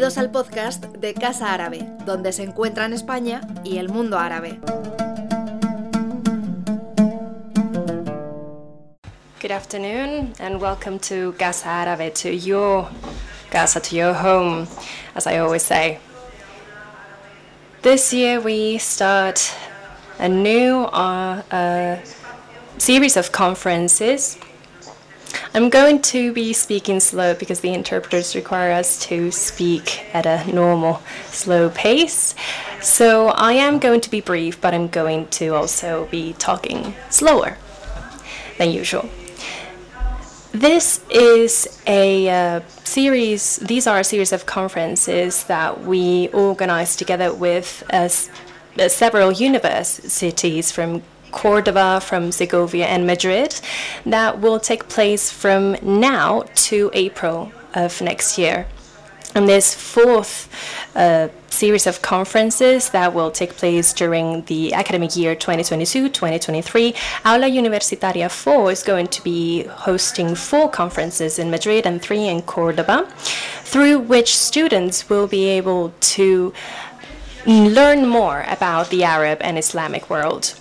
Bienvenidos al podcast de Casa Árabe, donde se encuentran España y el mundo árabe. Good afternoon and welcome to Casa Árabe, to your casa, to your home, as I always say. This year we start a new uh, uh, series of conferences I'm going to be speaking slow because the interpreters require us to speak at a normal, slow pace. So I am going to be brief, but I'm going to also be talking slower than usual. This is a uh, series, these are a series of conferences that we organize together with uh, several universities from Cordoba, from Segovia, and Madrid that will take place from now to April of next year. And this fourth uh, series of conferences that will take place during the academic year 2022-2023, Aula Universitaria 4 is going to be hosting four conferences in Madrid and three in Cordoba, through which students will be able to learn more about the Arab and Islamic world.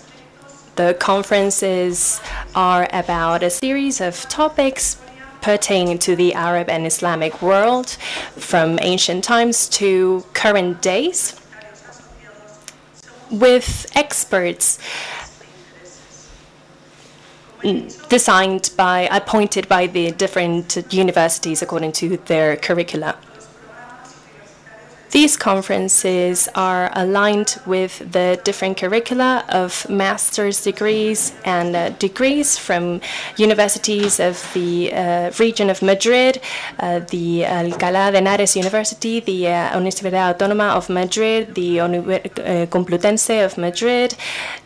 The conferences are about a series of topics pertaining to the Arab and Islamic world from ancient times to current days with experts designed by appointed by the different universities according to their curricula. These conferences are aligned with the different curricula of master's degrees and uh, degrees from universities of the uh, region of Madrid, uh, the Alcalá de Henares University, the uh, Universidad Autónoma of Madrid, the uh, Complutense of Madrid,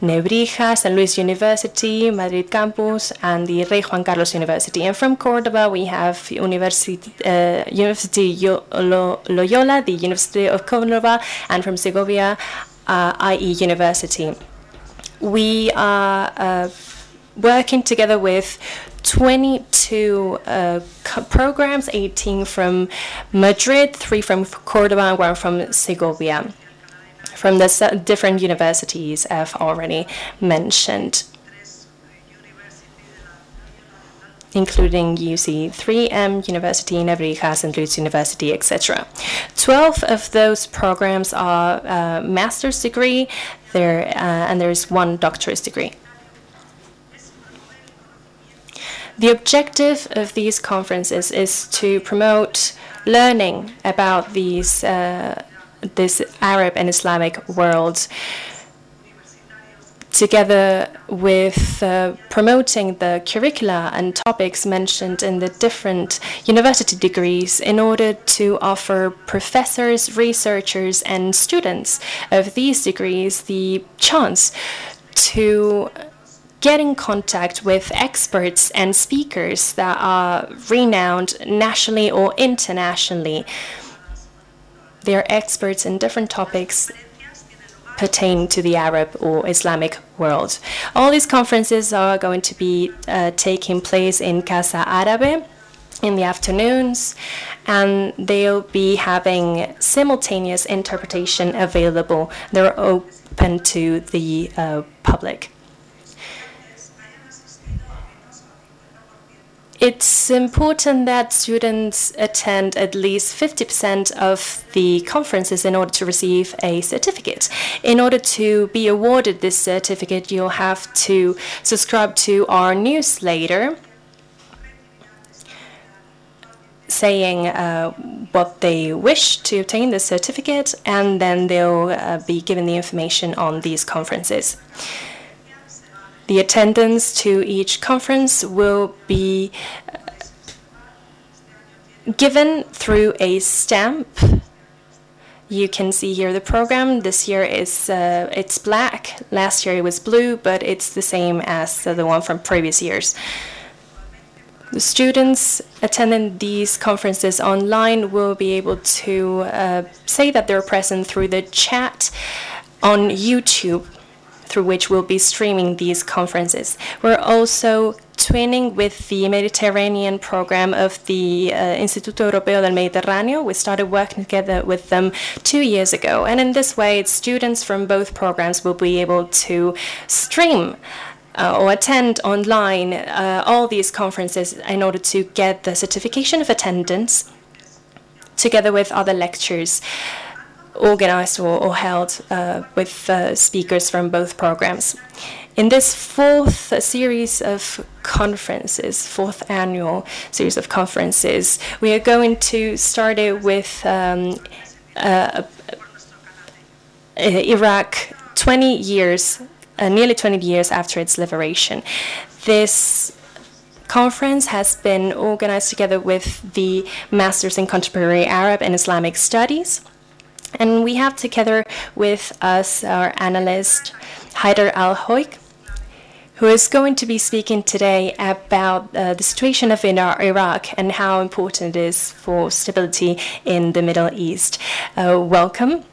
Nebrija, San Luis University, Madrid Campus, and the Rey Juan Carlos University. And from Cordoba, we have University, uh, University Loyola, the University University of Córdoba and from Segovia, uh, IE University. We are uh, working together with 22 uh, programs, 18 from Madrid, 3 from Cordoba, and 1 from Segovia, from the different universities I've already mentioned. Including UC3M University, Nebrija, St. Louis University, etc. 12 of those programs are uh, master's degree, there, uh, and there's one doctorate degree. The objective of these conferences is to promote learning about these, uh, this Arab and Islamic world together with uh, promoting the curricula and topics mentioned in the different university degrees in order to offer professors, researchers, and students of these degrees the chance to get in contact with experts and speakers that are renowned nationally or internationally. They're experts in different topics pertaining to the Arab or Islamic world. All these conferences are going to be uh, taking place in Casa Árabe in the afternoons, and they'll be having simultaneous interpretation available. They're open to the uh, public. It's important that students attend at least 50% of the conferences in order to receive a certificate. In order to be awarded this certificate, you'll have to subscribe to our newsletter saying uh, what they wish to obtain the certificate, and then they'll uh, be given the information on these conferences. The attendance to each conference will be uh, given through a stamp. You can see here the program. This year is uh, it's black. Last year it was blue, but it's the same as uh, the one from previous years. The students attending these conferences online will be able to uh, say that they're present through the chat on YouTube through which we'll be streaming these conferences. We're also twinning with the Mediterranean program of the uh, Instituto Europeo del Mediterráneo. We started working together with them two years ago. And in this way, students from both programs will be able to stream. Uh, or attend online uh, all these conferences in order to get the certification of attendance together with other lectures organized or, or held uh, with uh, speakers from both programs. In this fourth series of conferences, fourth annual series of conferences, we are going to start it with um, uh, Iraq 20 years, uh, nearly 20 years after its liberation. This conference has been organized together with the Masters in Contemporary Arab and Islamic Studies. And we have together with us our analyst, Hayder Al-Khoei, who is going to be speaking today about uh, the situation of in Iraq and how important it is for stability in the Middle East. Uh, welcome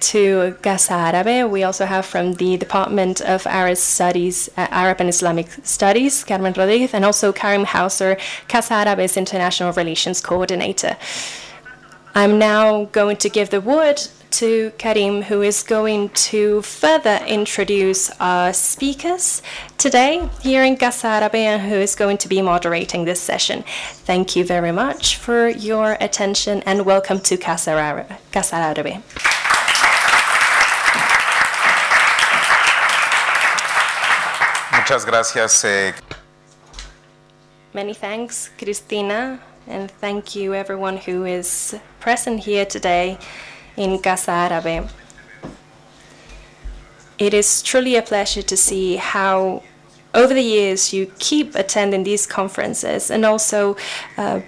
to Casa Árabe. We also have from the Department of Arab Studies, uh, Arab and Islamic Studies, Carmen Rodriguez, and also Karim Hauser, Casa Árabe's International Relations Coordinator. I'm now going to give the word to Karim, who is going to further introduce our speakers today here in Casa Árabe and who is going to be moderating this session. Thank you very much for your attention and welcome to Casa Árabe. Muchas gracias. Eh. Many thanks, Cristina, and thank you everyone who is present here today in Casa Árabe. It is truly a pleasure to see how, over the years, you keep attending these conferences and also uh,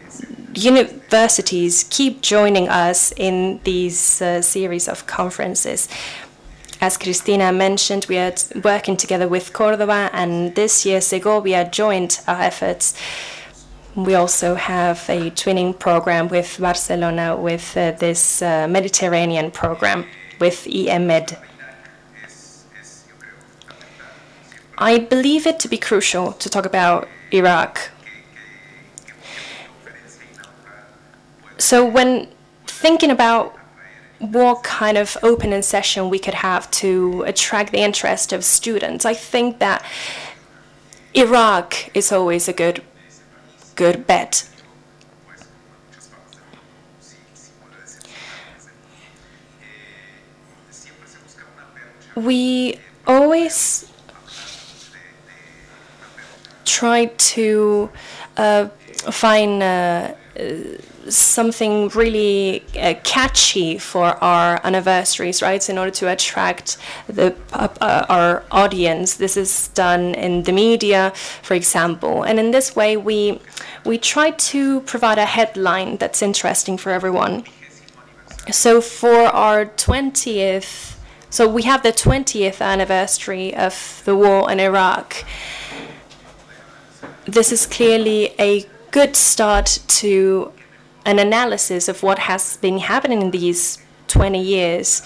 universities keep joining us in these uh, series of conferences. As Cristina mentioned, we are working together with Cordoba, and this year Segovia joined our efforts. We also have a twinning program with Barcelona with uh, this uh, Mediterranean program with EMED. I believe it to be crucial to talk about Iraq. So, when thinking about what kind of opening session we could have to attract the interest of students, I think that Iraq is always a good good bet. We always try to uh, find uh, something really uh, catchy for our anniversaries, right? In order to attract the uh, our audience, this is done in the media, for example, and in this way we we try to provide a headline that's interesting for everyone. So for our twentieth, so we have the twentieth anniversary of the war in Iraq. This is clearly a good start to an analysis of what has been happening in these 20 years.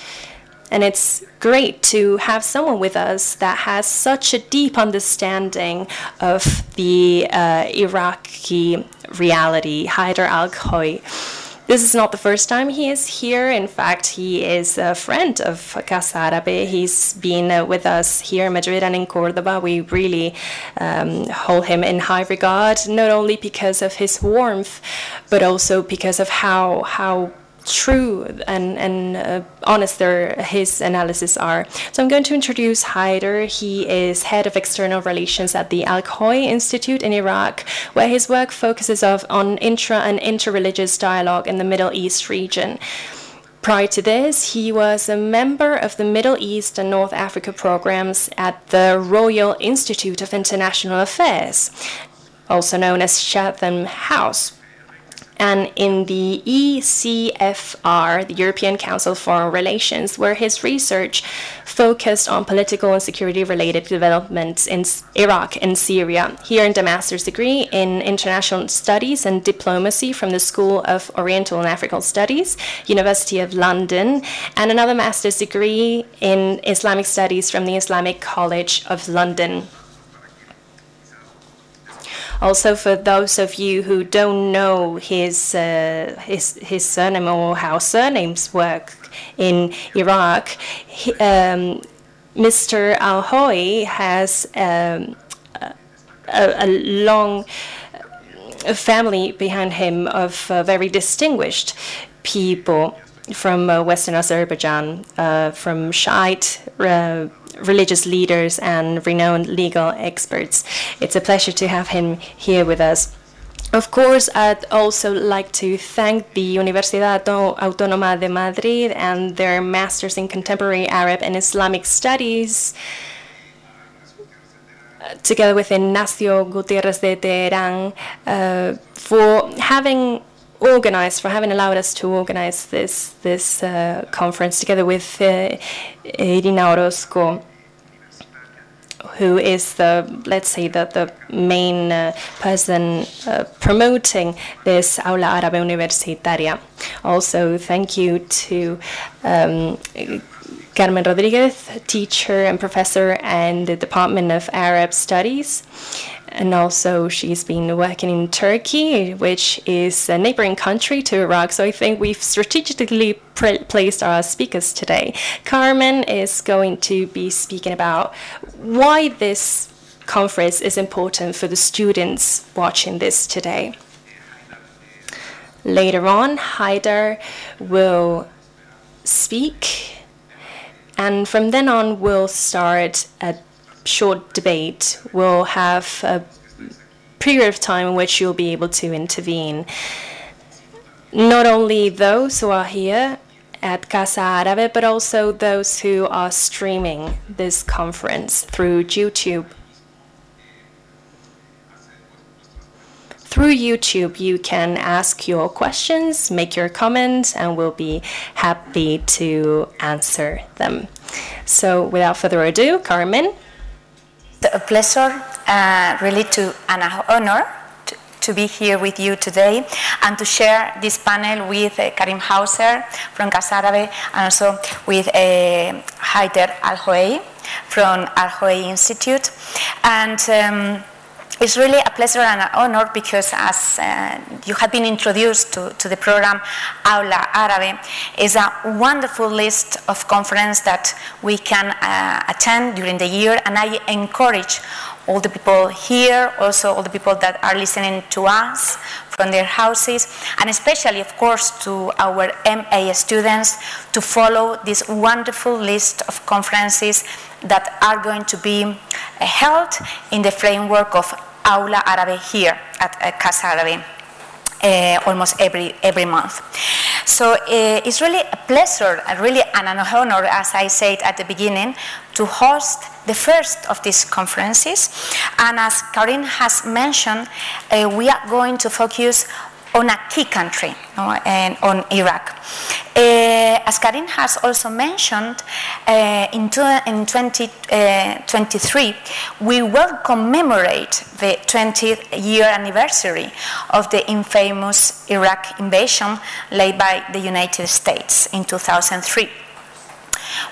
And it's great to have someone with us that has such a deep understanding of the uh, Iraqi reality, Hayder Al-Khoei. This is not the first time he is here. In fact, he is a friend of Casa Árabe. He's been uh, with us here in Madrid and in Cordoba. We really um, hold him in high regard, not only because of his warmth, but also because of how how true and, and uh, honest their, his analysis are. So I'm going to introduce Hayder. He is head of external relations at the Al-Khoei Institute in Iraq, where his work focuses of, on intra and interreligious dialogue in the Middle East region. Prior to this, he was a member of the Middle East and North Africa programs at the Royal Institute of International Affairs, also known as Chatham House and in the ECFR, the European Council for Foreign Relations, where his research focused on political and security related developments in Iraq and Syria. He earned a master's degree in international studies and diplomacy from the School of Oriental and African Studies, University of London, and another master's degree in Islamic studies from the Islamic College of London. Also, for those of you who don't know his uh, his his surname or how surnames work in Iraq, he, um, Mr. Al-Khoei has um, a, a, long family behind him of uh, very distinguished people from uh, Western Azerbaijan, uh, from Shiite uh, religious leaders and renowned legal experts. It's a pleasure to have him here with us. Of course, I'd also like to thank the Universidad Autónoma de Madrid and their Masters in Contemporary Arab and Islamic Studies, together with Ignacio Gutierrez de Terán, uh, for having organized, for having allowed us to organize this this uh, conference together with uh, Irina Orozco who is the, let's say, the, the main uh, person uh, promoting this Aula Árabe Universitaria. Also, thank you to um, Carmen Rodriguez, teacher and professor in the Department of Arab Studies, and also she's been working in Turkey, which is a neighboring country to Iraq. So I think we've strategically placed our speakers today. Carmen is going to be speaking about why this conference is important for the students watching this today. Later on, Hayder will speak, and from then on, we'll start a short debate we'll have a period of time in which you'll be able to intervene. Not only those who are here at Casa Árabe, but also those who are streaming this conference through YouTube. Through YouTube, you can ask your questions, make your comments, and we'll be happy to answer them. So, without further ado, Carmen a pleasure, uh, really to an honor to, to, be here with you today and to share this panel with uh, Karim Hauser from Casa Árabe and also with uh, Haider Al Hoei from Al-Khoei Institute. And um, it's really a pleasure and an honor because as uh, you have been introduced to, to the program Aula Árabe is a wonderful list of conferences that we can uh, attend during the year. And I encourage all the people here, also all the people that are listening to us from their houses, and especially, of course, to our MA students to follow this wonderful list of conferences that are going to be held in the framework of aula árabe here at uh, Casa Árabe. Uh, almost every every month. So uh, it's really a pleasure, really an honor, as I said at the beginning, to host the first of these conferences. And as Karim has mentioned, uh, we are going to focus on a key country, and on Iraq. Uh, as Karim has also mentioned, uh, in, in 2023, uh, we will commemorate the 20th year anniversary of the infamous Iraq invasion led by the United States in 2003.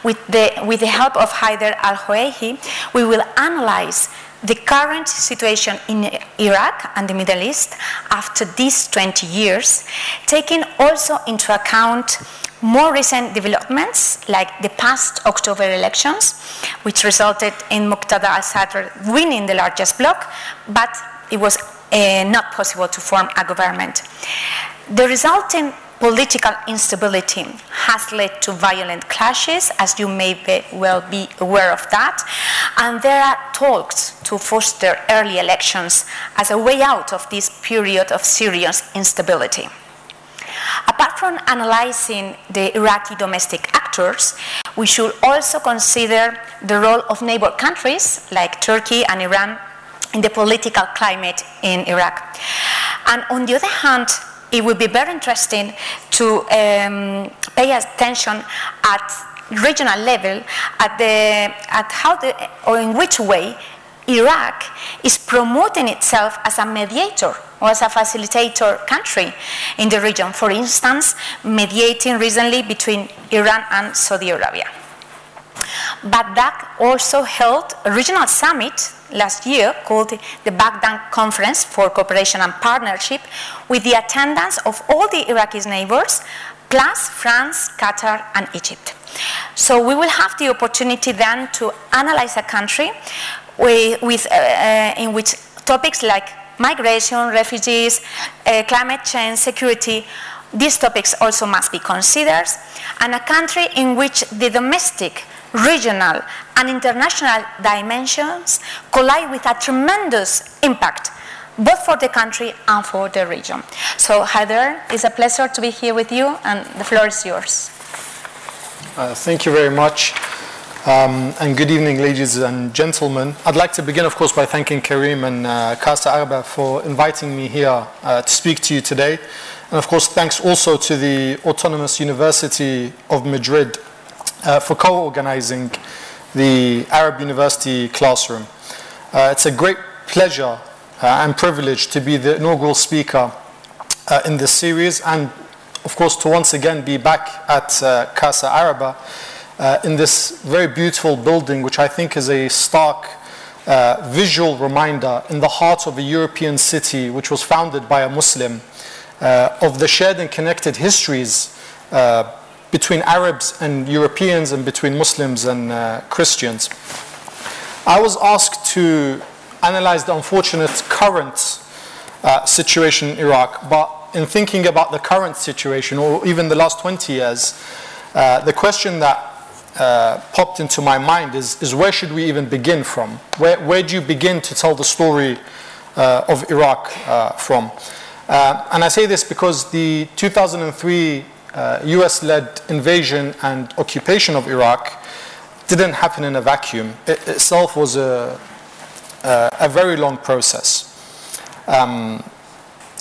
With the, with the help of Hayder al-Khoei, we will analyze the current situation in Iraq and the Middle East after these 20 years, taking also into account more recent developments like the past October elections, which resulted in Muqtada al-Sadr winning the largest bloc, but it was uh, not possible to form a government. The resulting Political instability has led to violent clashes, as you may be well be aware of that, and there are talks to foster early elections as a way out of this period of serious instability. Apart from analyzing the Iraqi domestic actors, we should also consider the role of neighbor countries like Turkey and Iran in the political climate in Iraq. And on the other hand, it would be very interesting to um, pay attention at regional level at the at how the or in which way Iraq is promoting itself as a mediator or as a facilitator country in the region. For instance, mediating recently between Iran and Saudi Arabia. Baghdad also held a regional summit last year called the Baghdad Conference for Cooperation and Partnership with the attendance of all the Iraqi neighbors plus France, Qatar and Egypt. So we will have the opportunity then to analyze a country with, uh, in which topics like migration, refugees, uh, climate change, security, these topics also must be considered, and a country in which the domestic, regional, and international dimensions collide with a tremendous impact both for the country and for the region. So, Heather, it's a pleasure to be here with you, and the floor is yours. Uh, thank you very much. Um, and good evening, ladies and gentlemen. I'd like to begin, of course, by thanking Karim and uh, Casa Araba for inviting me here uh, to speak to you today. And of course, thanks also to the Autonomous University of Madrid uh, for co organizing the Arab University classroom. Uh, it's a great pleasure uh, and privilege to be the inaugural speaker uh, in this series and of course, to once again be back at uh, Casa Araba uh, in this very beautiful building, which I think is a stark uh, visual reminder in the heart of a European city, which was founded by a Muslim, of the shared and connected histories uh, between Arabs and Europeans and between Muslims and uh, Christians. I was asked to analyze the unfortunate current situation in Iraq, but in thinking about the current situation or even the last 20 years, uh, the question that uh, popped into my mind is, is where should we even begin from? Where, where do you begin to tell the story uh, of Iraq uh, from? Uh, and I say this because the 2003 US led invasion and occupation of Iraq didn't happen in a vacuum. It itself was a, a very long process. Um,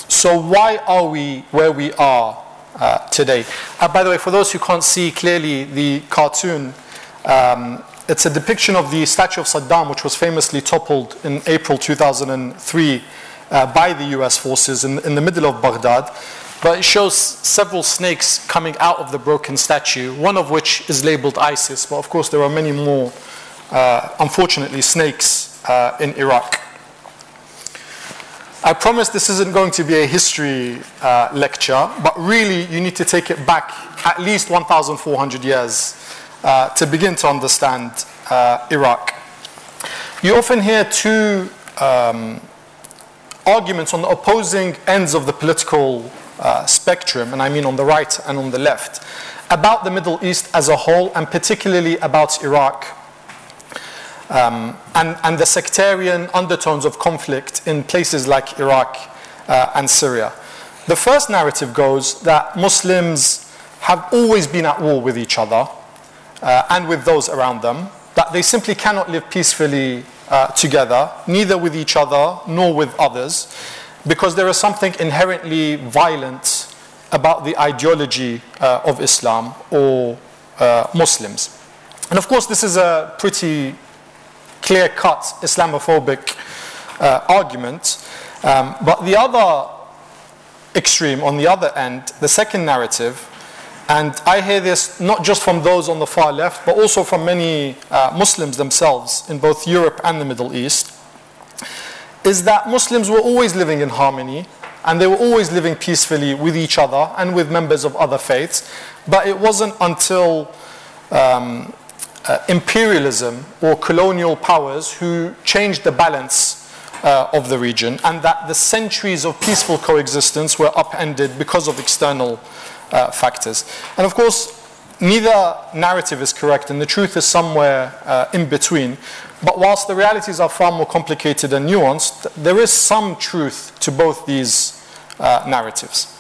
so why are we where we are uh, today? Uh, by the way, for those who can't see clearly the cartoon, um, it's a depiction of the statue of Saddam, which was famously toppled in April 2003 uh, by the US forces in, in the middle of Baghdad. But it shows several snakes coming out of the broken statue, one of which is labeled ISIS. But of course, there are many more, uh, unfortunately, snakes uh, in Iraq. I promise this isn't going to be a history uh, lecture, but really you need to take it back at least 1,400 years uh, to begin to understand uh, Iraq. You often hear two um, arguments on the opposing ends of the political uh, spectrum, and I mean on the right and on the left, about the Middle East as a whole, and particularly about Iraq um, and, and, the sectarian undertones of conflict in places like Iraq uh, and Syria. The first narrative goes that Muslims have always been at war with each other uh, and with those around them, that they simply cannot live peacefully uh, together, neither with each other nor with others, because there is something inherently violent about the ideology uh, of Islam or uh, Muslims. And of course, this is a pretty clear cut Islamophobic uh, argument. Um, but the other extreme, on the other end, the second narrative, and I hear this not just from those on the far left, but also from many uh, Muslims themselves in both Europe and the Middle East, is that Muslims were always living in harmony and they were always living peacefully with each other and with members of other faiths. But it wasn't until um, uh, imperialism or colonial powers who changed the balance uh, of the region, and that the centuries of peaceful coexistence were upended because of external uh, factors. And of course, neither narrative is correct, and the truth is somewhere uh, in between. But whilst the realities are far more complicated and nuanced, there is some truth to both these uh, narratives.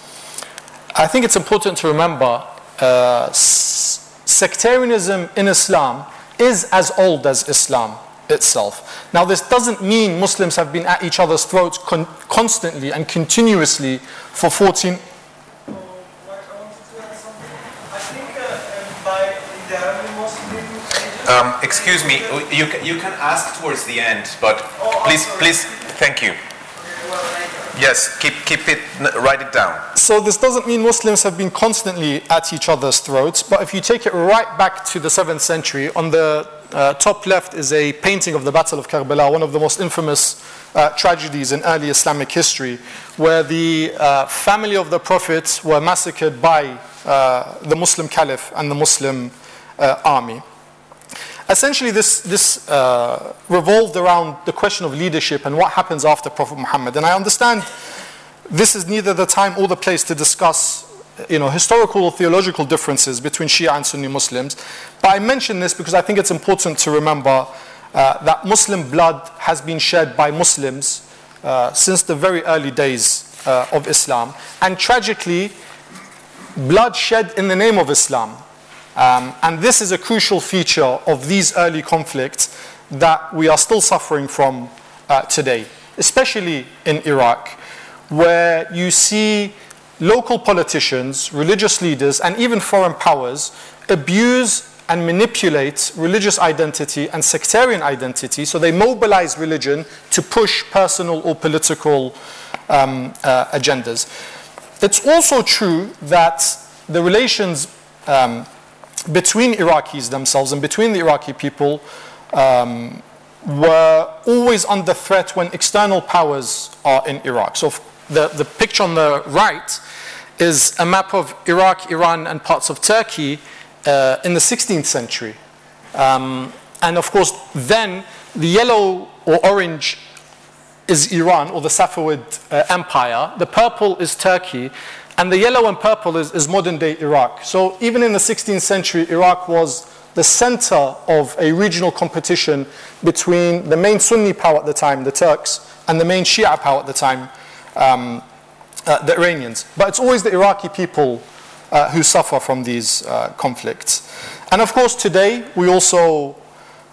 I think it's important to remember uh, sectarianism in Islam is as old as Islam itself. Now, this doesn't mean Muslims have been at each other's throats con- constantly and continuously for 14, Um, excuse me, you can, you can ask towards the end, but please, please, thank you. Yes, keep, keep it, write it down. So this doesn't mean Muslims have been constantly at each other's throats, but if you take it right back to the 7th century, on the uh, top left is a painting of the Battle of Karbala, one of the most infamous uh, tragedies in early Islamic history, where the uh, family of the Prophet were massacred by uh, the Muslim Caliph and the Muslim uh, army. Essentially, this, this uh, revolved around the question of leadership and what happens after Prophet Muhammad. And I understand this is neither the time or the place to discuss you know, historical or theological differences between Shia and Sunni Muslims. But I mention this because I think it's important to remember uh, that Muslim blood has been shed by Muslims uh, since the very early days uh, of Islam. And tragically, blood shed in the name of Islam um, and this is a crucial feature of these early conflicts that we are still suffering from uh, today, especially in Iraq, where you see local politicians, religious leaders, and even foreign powers abuse and manipulate religious identity and sectarian identity. So they mobilize religion to push personal or political um, uh, agendas. It's also true that the relations um, between Iraqis themselves and between the Iraqi people um, were always under threat when external powers are in Iraq. So the, the picture on the right is a map of Iraq, Iran, and parts of Turkey uh, in the 16th century. Um, and of course, then the yellow or orange is Iran or the Safavid uh, Empire, the purple is Turkey, and the yellow and purple is, is modern day Iraq. So even in the 16th century, Iraq was the center of a regional competition between the main Sunni power at the time, the Turks, and the main Shia power at the time, um, uh, the Iranians. But it's always the Iraqi people uh, who suffer from these uh, conflicts. And of course, today we also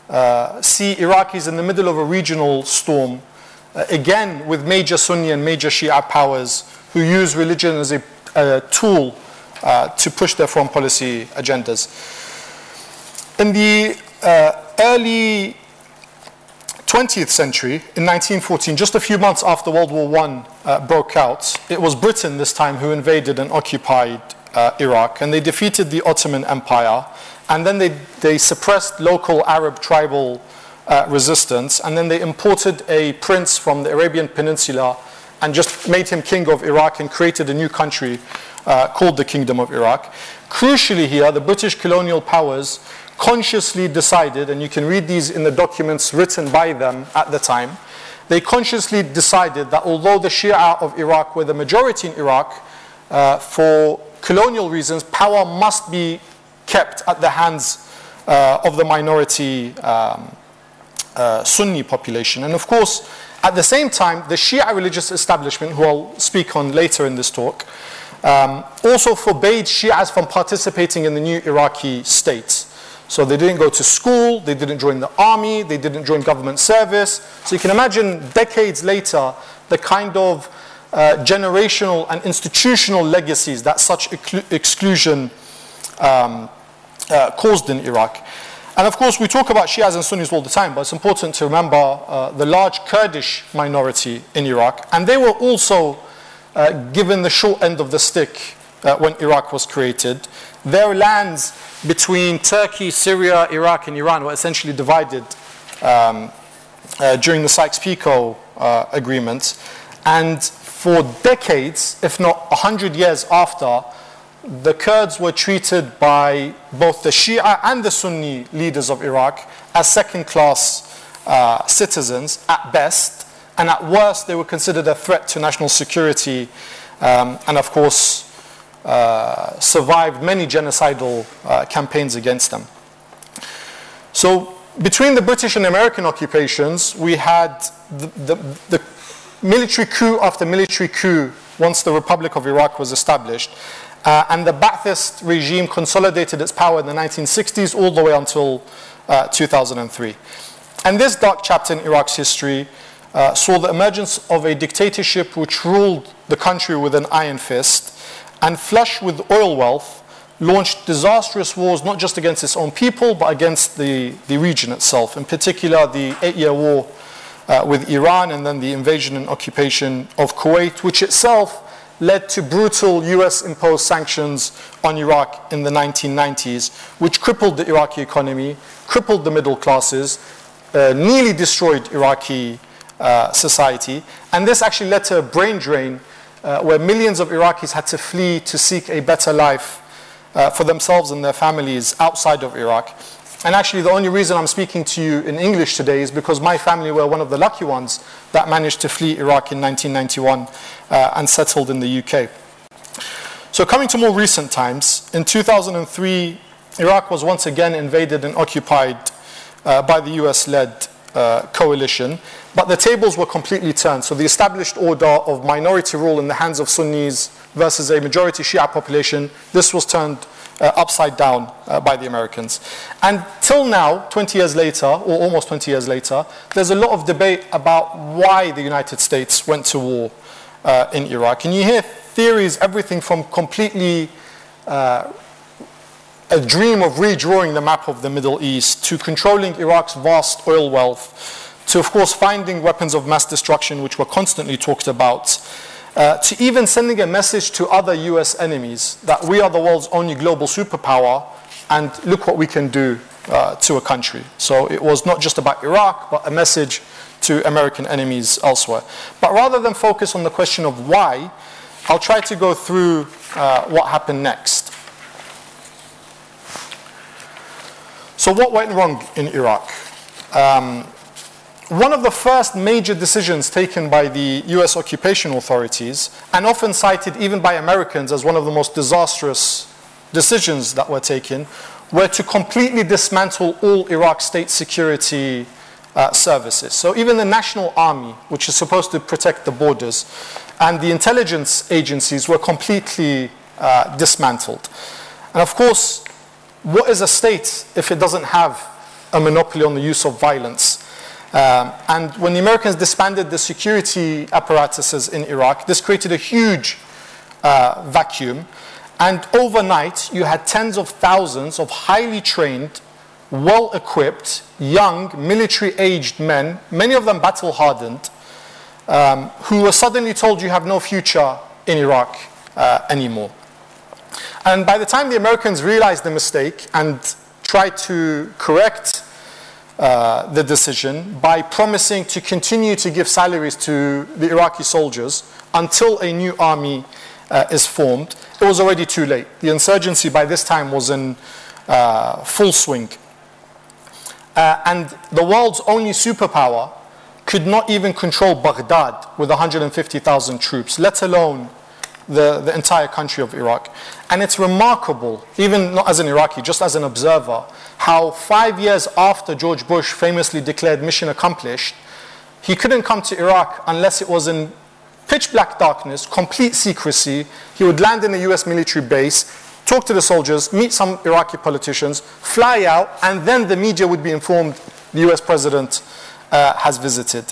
uh, see Iraqis in the middle of a regional storm, uh, again with major Sunni and major Shia powers who use religion as a a tool uh, to push their foreign policy agendas. In the uh, early 20th century, in 1914, just a few months after World War I uh, broke out, it was Britain this time who invaded and occupied uh, Iraq, and they defeated the Ottoman Empire, and then they, they suppressed local Arab tribal uh, resistance, and then they imported a prince from the Arabian Peninsula and just made him king of Iraq and created a new country uh, called the Kingdom of Iraq. Crucially, here, the British colonial powers consciously decided, and you can read these in the documents written by them at the time, they consciously decided that although the Shia of Iraq were the majority in Iraq, uh, for colonial reasons, power must be kept at the hands uh, of the minority um, uh, Sunni population. And of course, at the same time, the Shia religious establishment, who I'll speak on later in this talk, um, also forbade Shias from participating in the new Iraqi state. So they didn't go to school, they didn't join the army, they didn't join government service. So you can imagine decades later the kind of uh, generational and institutional legacies that such exclusion um, uh, caused in Iraq. And of course, we talk about Shias and Sunnis all the time, but it's important to remember uh, the large Kurdish minority in Iraq. And they were also uh, given the short end of the stick uh, when Iraq was created. Their lands between Turkey, Syria, Iraq, and Iran were essentially divided um, uh, during the Sykes-Picot uh, agreement. And for decades, if not 100 years after, the Kurds were treated by both the Shia and the Sunni leaders of Iraq as second class uh, citizens at best, and at worst, they were considered a threat to national security, um, and of course, uh, survived many genocidal uh, campaigns against them. So, between the British and American occupations, we had the, the, the military coup after military coup once the Republic of Iraq was established. Uh, and the Ba'athist regime consolidated its power in the 1960s all the way until uh, 2003. And this dark chapter in Iraq's history uh, saw the emergence of a dictatorship which ruled the country with an iron fist and flush with oil wealth, launched disastrous wars not just against its own people but against the, the region itself, in particular the eight year war uh, with Iran and then the invasion and occupation of Kuwait, which itself led to brutal US imposed sanctions on Iraq in the 1990s, which crippled the Iraqi economy, crippled the middle classes, uh, nearly destroyed Iraqi uh, society. And this actually led to a brain drain uh, where millions of Iraqis had to flee to seek a better life uh, for themselves and their families outside of Iraq. And actually, the only reason I'm speaking to you in English today is because my family were one of the lucky ones that managed to flee Iraq in 1991 uh, and settled in the UK. So, coming to more recent times, in 2003, Iraq was once again invaded and occupied uh, by the US led uh, coalition, but the tables were completely turned. So, the established order of minority rule in the hands of Sunnis versus a majority Shia population, this was turned uh, upside down uh, by the Americans. And till now, 20 years later, or almost 20 years later, there's a lot of debate about why the United States went to war uh, in Iraq. And you hear theories, everything from completely uh, a dream of redrawing the map of the Middle East to controlling Iraq's vast oil wealth to, of course, finding weapons of mass destruction, which were constantly talked about uh, to even sending a message to other US enemies that we are the world's only global superpower and look what we can do uh, to a country. So it was not just about Iraq, but a message to American enemies elsewhere. But rather than focus on the question of why, I'll try to go through uh, what happened next. So, what went wrong in Iraq? Um, one of the first major decisions taken by the US occupation authorities, and often cited even by Americans as one of the most disastrous decisions that were taken, were to completely dismantle all Iraq state security uh, services. So even the National Army, which is supposed to protect the borders, and the intelligence agencies were completely uh, dismantled. And of course, what is a state if it doesn't have a monopoly on the use of violence? Um, and when the Americans disbanded the security apparatuses in Iraq, this created a huge uh, vacuum. And overnight, you had tens of thousands of highly trained, well equipped, young, military aged men, many of them battle hardened, um, who were suddenly told you have no future in Iraq uh, anymore. And by the time the Americans realized the mistake and tried to correct uh, the decision by promising to continue to give salaries to the Iraqi soldiers until a new army uh, is formed. It was already too late. The insurgency by this time was in uh, full swing. Uh, and the world's only superpower could not even control Baghdad with 150,000 troops, let alone the, the entire country of Iraq. And it's remarkable, even not as an Iraqi, just as an observer, how five years after George Bush famously declared mission accomplished, he couldn't come to Iraq unless it was in pitch black darkness, complete secrecy. He would land in a US military base, talk to the soldiers, meet some Iraqi politicians, fly out, and then the media would be informed the US president uh, has visited.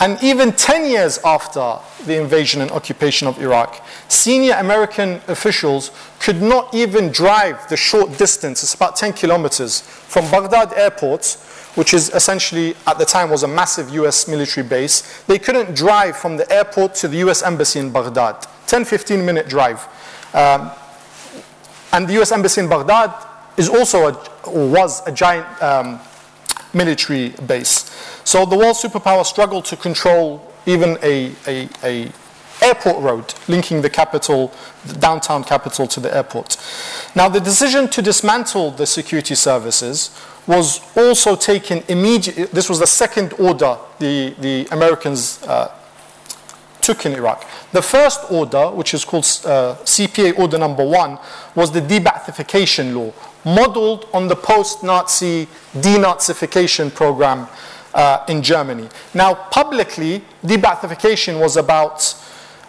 And even 10 years after the invasion and occupation of Iraq, senior American officials could not even drive the short distance, it's about 10 kilometers, from Baghdad airport, which is essentially at the time was a massive US military base. They couldn't drive from the airport to the US embassy in Baghdad. 10, 15 minute drive. Um, and the US embassy in Baghdad is also a, was a giant um, military base. So the world superpower struggled to control even a, a, a airport road linking the capital, the downtown capital to the airport. Now the decision to dismantle the security services was also taken immediately. This was the second order the, the Americans uh, took in Iraq. The first order, which is called uh, CPA Order Number One, was the De-Baathification Law, modeled on the post-Nazi denazification program uh, in Germany. Now, publicly, De-Baathification was about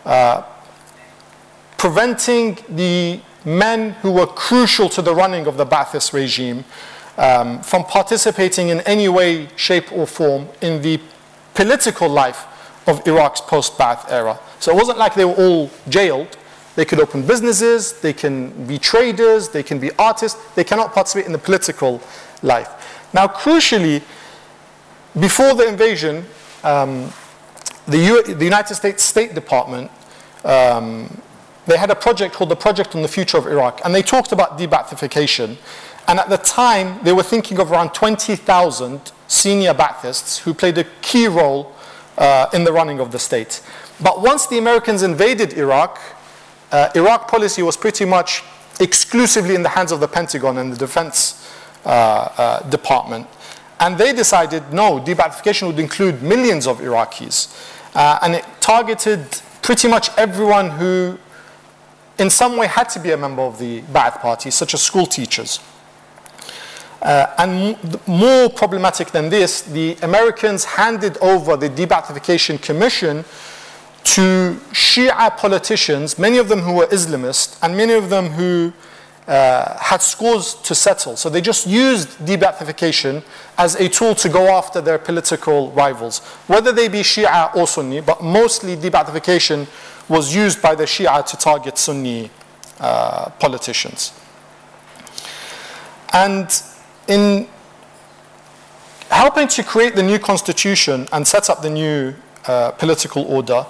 uh, preventing the men who were crucial to the running of the Ba'athist regime um, from participating in any way, shape, or form in the political life of Iraq's post Ba'ath era. So it wasn't like they were all jailed. They could open businesses, they can be traders, they can be artists, they cannot participate in the political life. Now, crucially, before the invasion, um, the, U- the, United States State Department, um, they had a project called the Project on the Future of Iraq, and they talked about de-Baathification. And at the time, they were thinking of around 20,000 senior Baathists who played a key role uh, in the running of the state. But once the Americans invaded Iraq, uh, Iraq policy was pretty much exclusively in the hands of the Pentagon and the Defense uh, uh Department. And they decided no, de-Baathification would include millions of Iraqis. Uh, and it targeted pretty much everyone who, in some way, had to be a member of the Ba'ath Party, such as school teachers. Uh, and more problematic than this, the Americans handed over the De-Baathification Commission to Shia politicians, many of them who were Islamist, and many of them who uh, had scores to settle. So they just used de-Baathification as a tool to go after their political rivals, whether they be Shia or Sunni, but mostly de-Baathification was used by the Shia to target Sunni uh, politicians. And in helping to create the new constitution and set up the new uh, political order,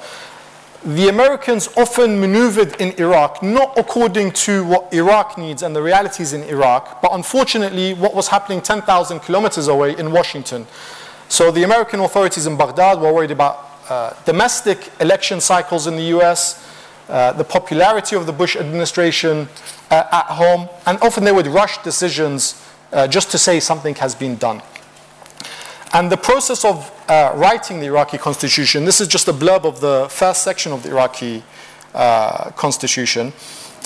the Americans often maneuvered in Iraq not according to what Iraq needs and the realities in Iraq, but unfortunately what was happening 10,000 kilometers away in Washington. So the American authorities in Baghdad were worried about uh, domestic election cycles in the US, uh, the popularity of the Bush administration uh, at home, and often they would rush decisions uh, just to say something has been done. And the process of uh, writing the Iraqi constitution, this is just a blurb of the first section of the Iraqi uh, constitution.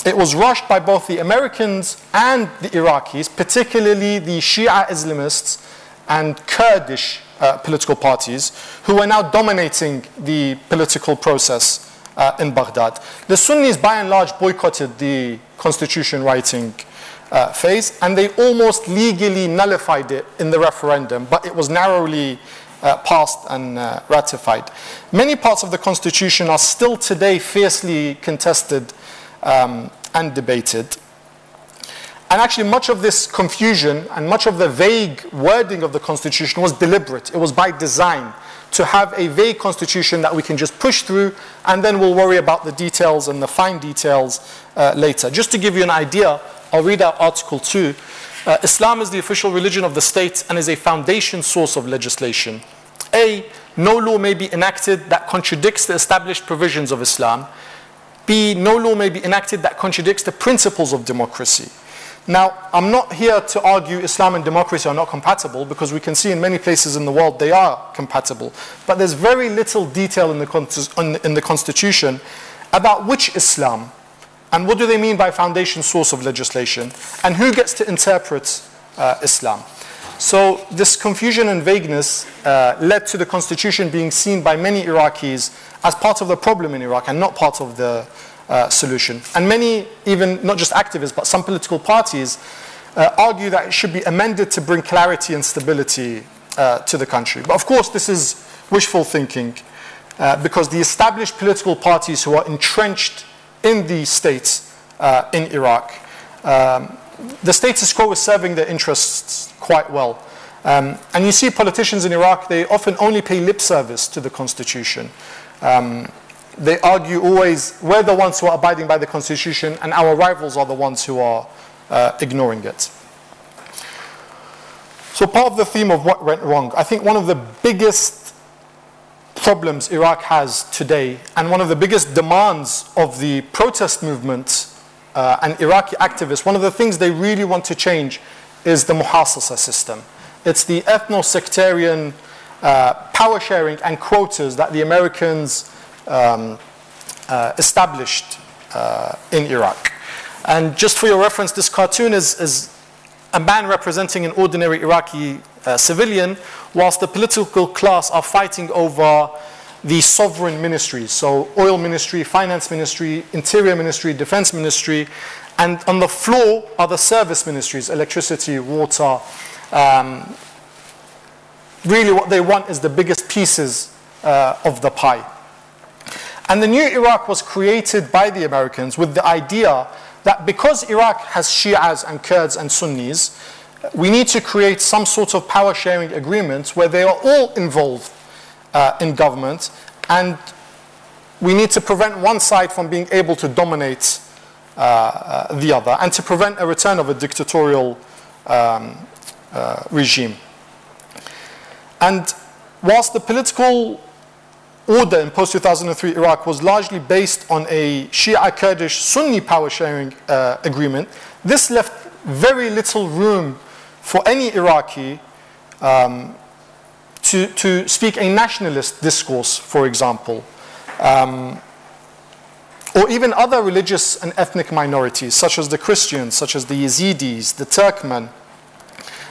It was rushed by both the Americans and the Iraqis, particularly the Shia Islamists and Kurdish uh, political parties, who are now dominating the political process uh, in Baghdad. The Sunnis, by and large, boycotted the constitution writing uh, phase, and they almost legally nullified it in the referendum, but it was narrowly uh, passed and uh, ratified. Many parts of the Constitution are still today fiercely contested um, and debated. And actually, much of this confusion and much of the vague wording of the Constitution was deliberate. It was by design to have a vague Constitution that we can just push through and then we'll worry about the details and the fine details uh, later. Just to give you an idea I'll read out Article 2. Uh, Islam is the official religion of the state and is a foundation source of legislation. A. No law may be enacted that contradicts the established provisions of Islam. B. No law may be enacted that contradicts the principles of democracy. Now, I'm not here to argue Islam and democracy are not compatible because we can see in many places in the world they are compatible. But there's very little detail in the, in the Constitution about which Islam and what do they mean by foundation source of legislation? And who gets to interpret uh, Islam? So, this confusion and vagueness uh, led to the constitution being seen by many Iraqis as part of the problem in Iraq and not part of the uh, solution. And many, even not just activists, but some political parties, uh, argue that it should be amended to bring clarity and stability uh, to the country. But of course, this is wishful thinking uh, because the established political parties who are entrenched in the states uh, in Iraq. Um, the status quo is serving their interests quite well. Um, and you see politicians in Iraq, they often only pay lip service to the constitution. Um, they argue always, we're the ones who are abiding by the constitution, and our rivals are the ones who are uh, ignoring it. So, part of the theme of what went wrong, I think one of the biggest problems Iraq has today, and one of the biggest demands of the protest movement uh, and Iraqi activists, one of the things they really want to change is the muhasasa system. It's the ethno sectarian uh, power sharing and quotas that the Americans um, uh, established uh, in Iraq. And just for your reference, this cartoon is, is a man representing an ordinary Iraqi uh, civilian, whilst the political class are fighting over the sovereign ministries. So, oil ministry, finance ministry, interior ministry, defense ministry, and on the floor are the service ministries electricity, water. Um, really, what they want is the biggest pieces uh, of the pie. And the new Iraq was created by the Americans with the idea that because Iraq has Shias and Kurds and Sunnis, we need to create some sort of power sharing agreement where they are all involved uh, in government and we need to prevent one side from being able to dominate uh, uh, the other and to prevent a return of a dictatorial um, uh, regime. And whilst the political order in post 2003 Iraq was largely based on a Shia Kurdish Sunni power sharing uh, agreement, this left very little room for any Iraqi um, to, to speak a nationalist discourse, for example, um, or even other religious and ethnic minorities, such as the Christians, such as the Yazidis, the Turkmen,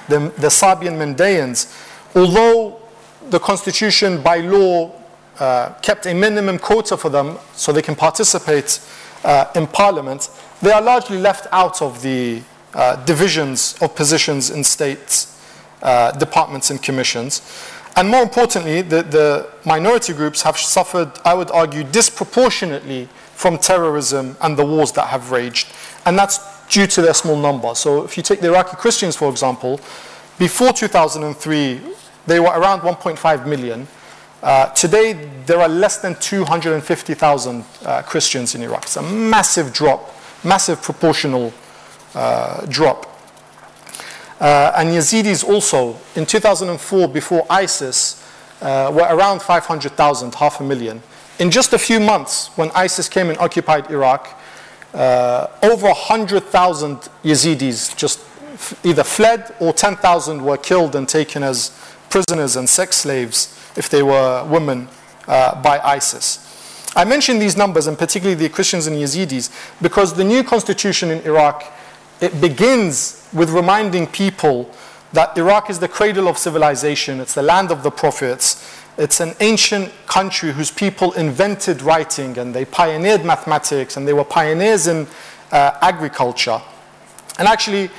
the, the Sabian Mandaeans, although the constitution by law uh, kept a minimum quota for them so they can participate uh, in parliament, they are largely left out of the uh, divisions of positions in state uh, departments and commissions. And more importantly, the, the minority groups have suffered, I would argue, disproportionately from terrorism and the wars that have raged. And that's due to their small number. So if you take the Iraqi Christians, for example, before 2003, they were around 1.5 million. Uh, today, there are less than 250,000 uh, Christians in Iraq. It's a massive drop, massive proportional uh, drop. Uh, and Yazidis also, in 2004, before ISIS, uh, were around 500,000, half a million. In just a few months, when ISIS came and occupied Iraq, uh, over 100,000 Yazidis just f- either fled or 10,000 were killed and taken as prisoners and sex slaves if they were women uh, by ISIS. I mention these numbers, and particularly the Christians and Yazidis, because the new constitution in Iraq it begins with reminding people that Iraq is the cradle of civilization, it's the land of the prophets, it's an ancient country whose people invented writing and they pioneered mathematics and they were pioneers in uh, agriculture. And actually,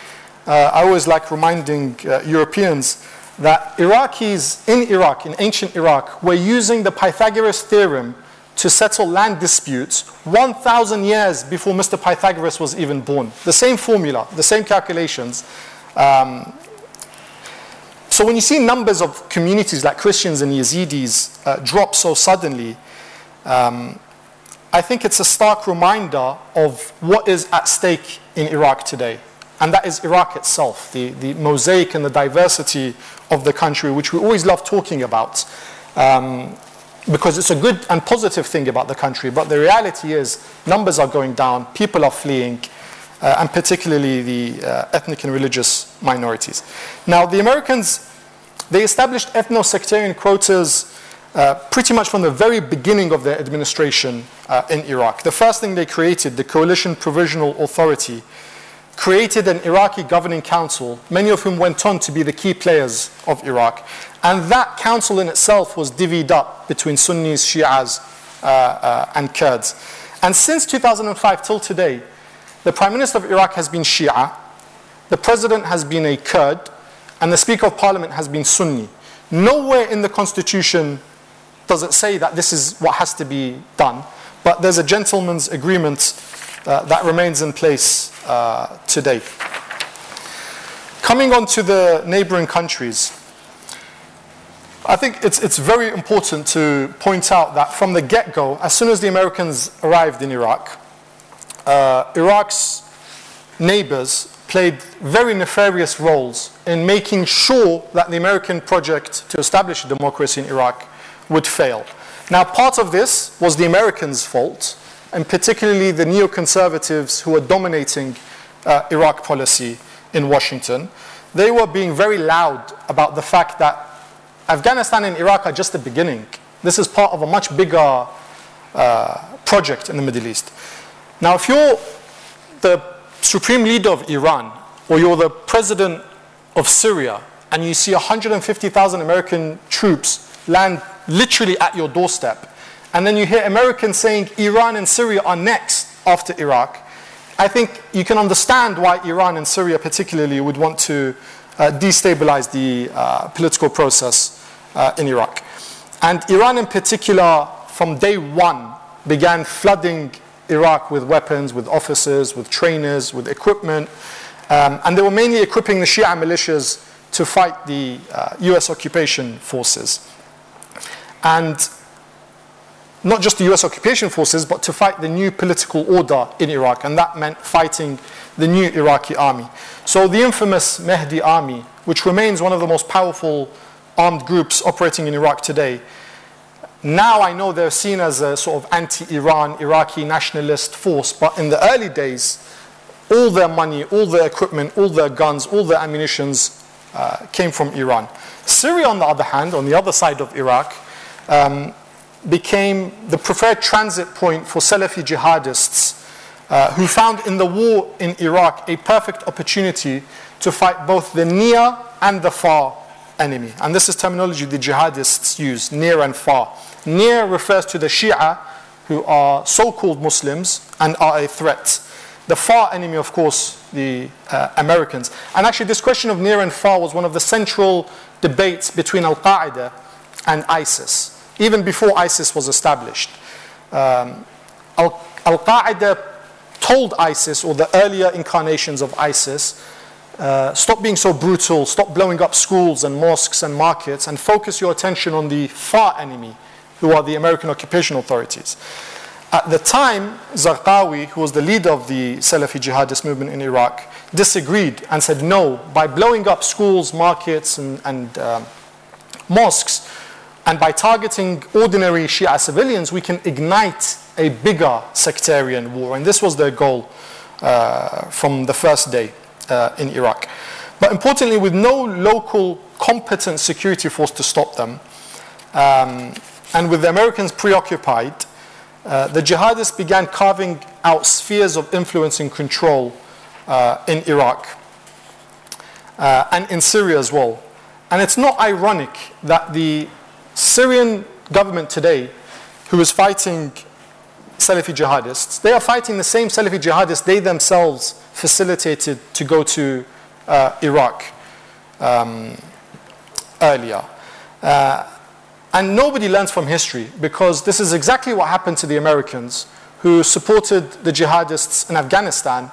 uh, I always like reminding uh, Europeans that Iraqis in Iraq, in ancient Iraq, were using the Pythagoras theorem to settle land disputes 1,000 years before Mr. Pythagoras was even born. The same formula, the same calculations. Um, so when you see numbers of communities like Christians and Yazidis uh, drop so suddenly, um, I think it's a stark reminder of what is at stake in Iraq today. And that is Iraq itself, the, the mosaic and the diversity of the country, which we always love talking about. Um, because it's a good and positive thing about the country, but the reality is numbers are going down, people are fleeing, uh, and particularly the uh, ethnic and religious minorities. Now, the Americans, they established ethno-sectarian quotas uh, pretty much from the very beginning of their administration uh, in Iraq. The first thing they created, the Coalition Provisional Authority, created an Iraqi governing council, many of whom went on to be the key players of Iraq. And that council in itself was divvied up between Sunnis, Shias, uh, uh, and Kurds. And since 2005 till today, the Prime Minister of Iraq has been Shia, the President has been a Kurd, and the Speaker of Parliament has been Sunni. Nowhere in the Constitution does it say that this is what has to be done, but there's a gentleman's agreement uh, that remains in place uh, today. Coming on to the neighboring countries, I think it's, it's very important to point out that from the get go, as soon as the Americans arrived in Iraq, uh, Iraq's neighbors played very nefarious roles in making sure that the American project to establish democracy in Iraq would fail. Now, part of this was the Americans' fault, and particularly the neoconservatives who were dominating uh, Iraq policy in Washington, they were being very loud about the fact that Afghanistan and Iraq are just the beginning. This is part of a much bigger uh, project in the Middle East. Now, if you're the supreme leader of Iran, or you're the president of Syria, and you see 150,000 American troops land literally at your doorstep, and then you hear Americans saying Iran and Syria are next after Iraq, I think you can understand why Iran and Syria particularly would want to destabilize the uh, political process uh, in Iraq. And Iran in particular, from day one, began flooding Iraq with weapons, with officers, with trainers, with equipment. Um, and they were mainly equipping the Shia militias to fight the uh, US occupation forces. And not just the US occupation forces, but to fight the new political order in Iraq. And that meant fighting the new Iraqi army. So the infamous Mahdi army, which remains one of the most powerful armed groups operating in Iraq today, now I know they're seen as a sort of anti Iran, Iraqi nationalist force, but in the early days, all their money, all their equipment, all their guns, all their ammunitions uh, came from Iran. Syria, on the other hand, on the other side of Iraq, um, became the preferred transit point for Salafi jihadists uh, who found in the war in Iraq a perfect opportunity to fight both the near and the far enemy. And this is terminology the jihadists use, near and far. Near refers to the Shia, who are so called Muslims and are a threat. The far enemy, of course, the uh, Americans. And actually, this question of near and far was one of the central debates between Al Qaeda and ISIS, even before ISIS was established. Um, Al Qaeda told ISIS, or the earlier incarnations of ISIS, uh, stop being so brutal, stop blowing up schools and mosques and markets, and focus your attention on the far enemy, who are the American occupation authorities. At the time, Zarqawi, who was the leader of the Salafi jihadist movement in Iraq, disagreed and said, no, by blowing up schools, markets, and, and um, mosques, and by targeting ordinary Shia civilians, we can ignite a bigger sectarian war. And this was their goal uh, from the first day uh, in Iraq. But importantly, with no local competent security force to stop them, um, and with the Americans preoccupied, uh, the jihadists began carving out spheres of influence and control uh, in Iraq uh, and in Syria as well. And it's not ironic that the Syrian government today, who is fighting Salafi jihadists, they are fighting the same Salafi jihadists they themselves facilitated to go to uh, Iraq um, earlier. Uh, and nobody learns from history because this is exactly what happened to the Americans who supported the jihadists in Afghanistan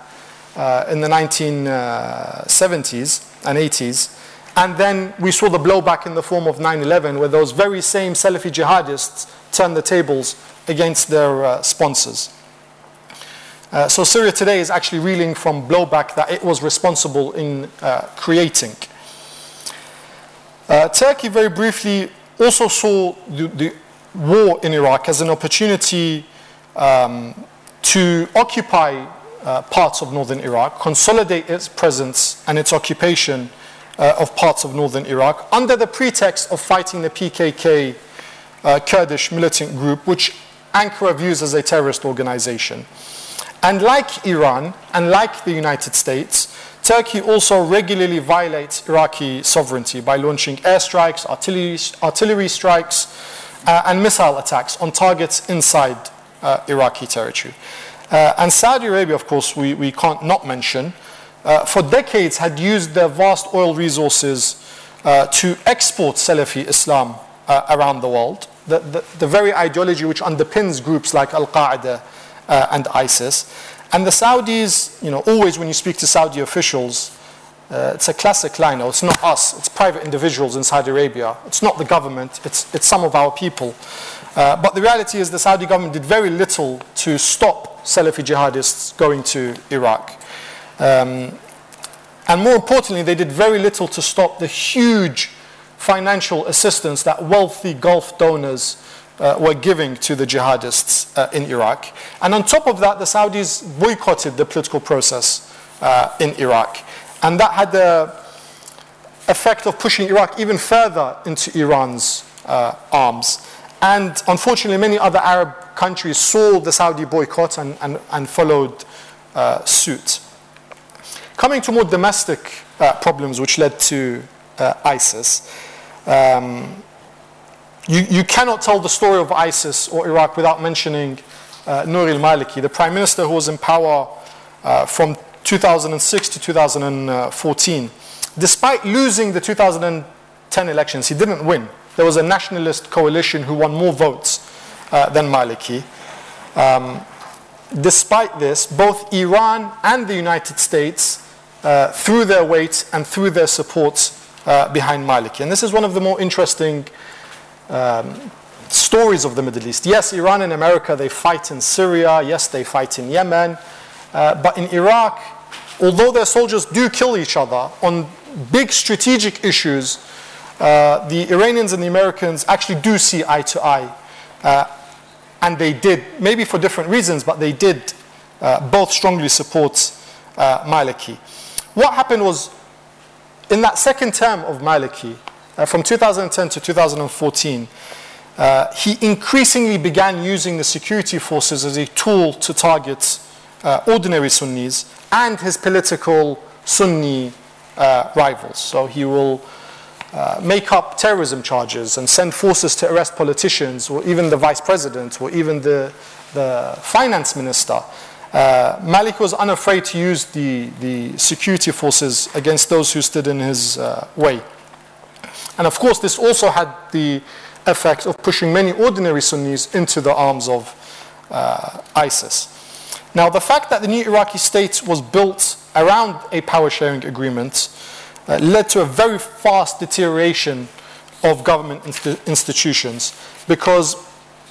uh, in the 1970s and 80s. And then we saw the blowback in the form of 9 11, where those very same Salafi jihadists turned the tables against their uh, sponsors. Uh, so Syria today is actually reeling from blowback that it was responsible in uh, creating. Uh, Turkey, very briefly, also saw the, the, war in Iraq as an opportunity um, to occupy uh, parts of northern Iraq, consolidate its presence and its occupation uh, of parts of northern Iraq under the pretext of fighting the PKK uh, Kurdish militant group, which Ankara views as a terrorist organization. And like Iran and like the United States, Turkey also regularly violates Iraqi sovereignty by launching airstrikes, artillery, artillery strikes, uh, and missile attacks on targets inside uh, Iraqi territory. Uh, and Saudi Arabia, of course, we, we can't not mention, uh, for decades had used their vast oil resources uh, to export Salafi Islam uh, around the world, the, the, the, very ideology which underpins groups like Al Qaeda and ISIS. And the Saudis, you know, always when you speak to Saudi officials, uh, it's a classic line, oh, it's not us, it's private individuals in Saudi Arabia. It's not the government, it's, it's some of our people. Uh, but the reality is the Saudi government did very little to stop Salafi jihadists going to Iraq. Um, and more importantly, they did very little to stop the huge financial assistance that wealthy Gulf donors uh, were giving to the jihadists uh, in Iraq. And on top of that, the Saudis boycotted the political process uh, in Iraq. And that had the effect of pushing Iraq even further into Iran's uh, arms. And unfortunately, many other Arab countries saw the Saudi boycott and, and, and followed uh, suit. Coming to more domestic uh, problems which led to ISIS. Um, you, you cannot tell the story of ISIS or Iraq without mentioning uh, Nouri al-Maliki, the prime minister who was in power uh, from 2006 to 2014. Despite losing the 2010 elections, he didn't win. There was a nationalist coalition who won more votes uh, than Maliki. Um, despite this, both Iran and the United States uh, threw their weight and through their support uh, behind Maliki. And this is one of the more interesting um, stories of the Middle East. Yes, Iran and America, they fight in Syria. Yes, they fight in Yemen. Uh, but in Iraq, although their soldiers do kill each other on big strategic issues, uh, the Iranians and the Americans actually do see eye to eye. Uh, and they did, maybe for different reasons, but they did uh, both strongly support uh, Maliki. What happened was, in that second term of Maliki, uh, from 2010 to 2014, uh, he increasingly began using the security forces as a tool to target uh, ordinary Sunnis and his political Sunni uh, rivals. So he will uh, make up terrorism charges and send forces to arrest politicians or even the vice president or even the, the finance minister. Uh, Maliki was unafraid to use the, the security forces against those who stood in his uh, way. And of course, this also had the effect of pushing many ordinary Sunnis into the arms of uh, ISIS. Now, the fact that the new Iraqi state was built around a power sharing agreement uh, led to a very fast deterioration of government inst- institutions because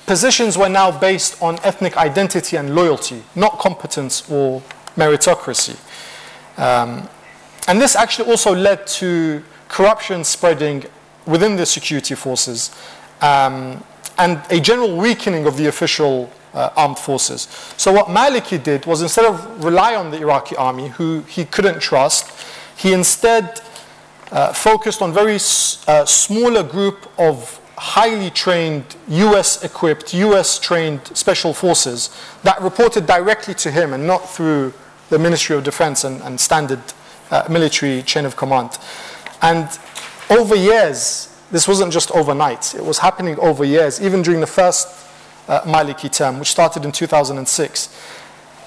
positions were now based on ethnic identity and loyalty, not competence or meritocracy. Um, and this actually also led to corruption spreading within the security forces um, and a general weakening of the official uh, armed forces. So what Maliki did was instead of rely on the Iraqi army, who he couldn't trust, he instead uh, focused on very s- uh, smaller group of highly trained US equipped, US trained special forces that reported directly to him and not through the Ministry of Defense and, and standard uh, military chain of command. And over years, this wasn't just overnight, it was happening over years, even during the first uh, Maliki term, which started in 2006.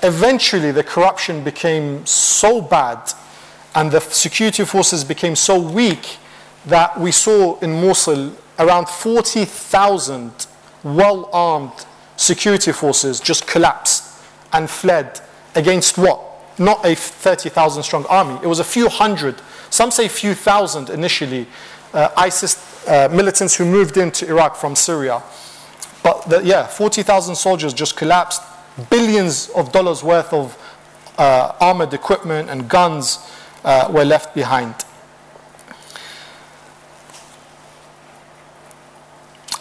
Eventually, the corruption became so bad and the security forces became so weak that we saw in Mosul around 40,000 well armed security forces just collapsed and fled against what? Not a 30,000 strong army. It was a few hundred, some say a few thousand initially, uh, ISIS uh, militants who moved into Iraq from Syria. But the, yeah, 40,000 soldiers just collapsed, billions of dollars worth of uh, armored equipment and guns uh, were left behind.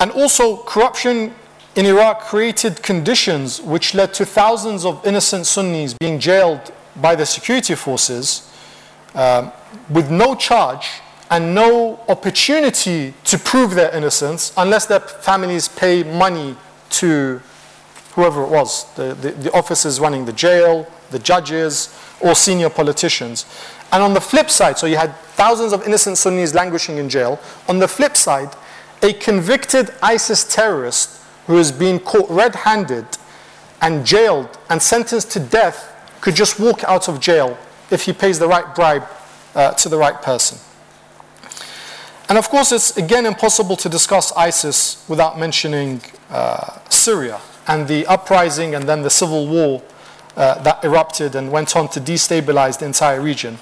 And also, corruption in Iraq created conditions which led to thousands of innocent Sunnis being jailed by the security forces um, with no charge and no opportunity to prove their innocence unless their families pay money to whoever it was the, the, the officers running the jail, the judges, or senior politicians. And on the flip side, so you had thousands of innocent Sunnis languishing in jail. On the flip side, a convicted ISIS terrorist who has been caught red handed and jailed and sentenced to death could just walk out of jail if he pays the right bribe uh, to the right person. And of course, it's again impossible to discuss ISIS without mentioning uh, Syria and the uprising and then the civil war uh, that erupted and went on to destabilize the entire region.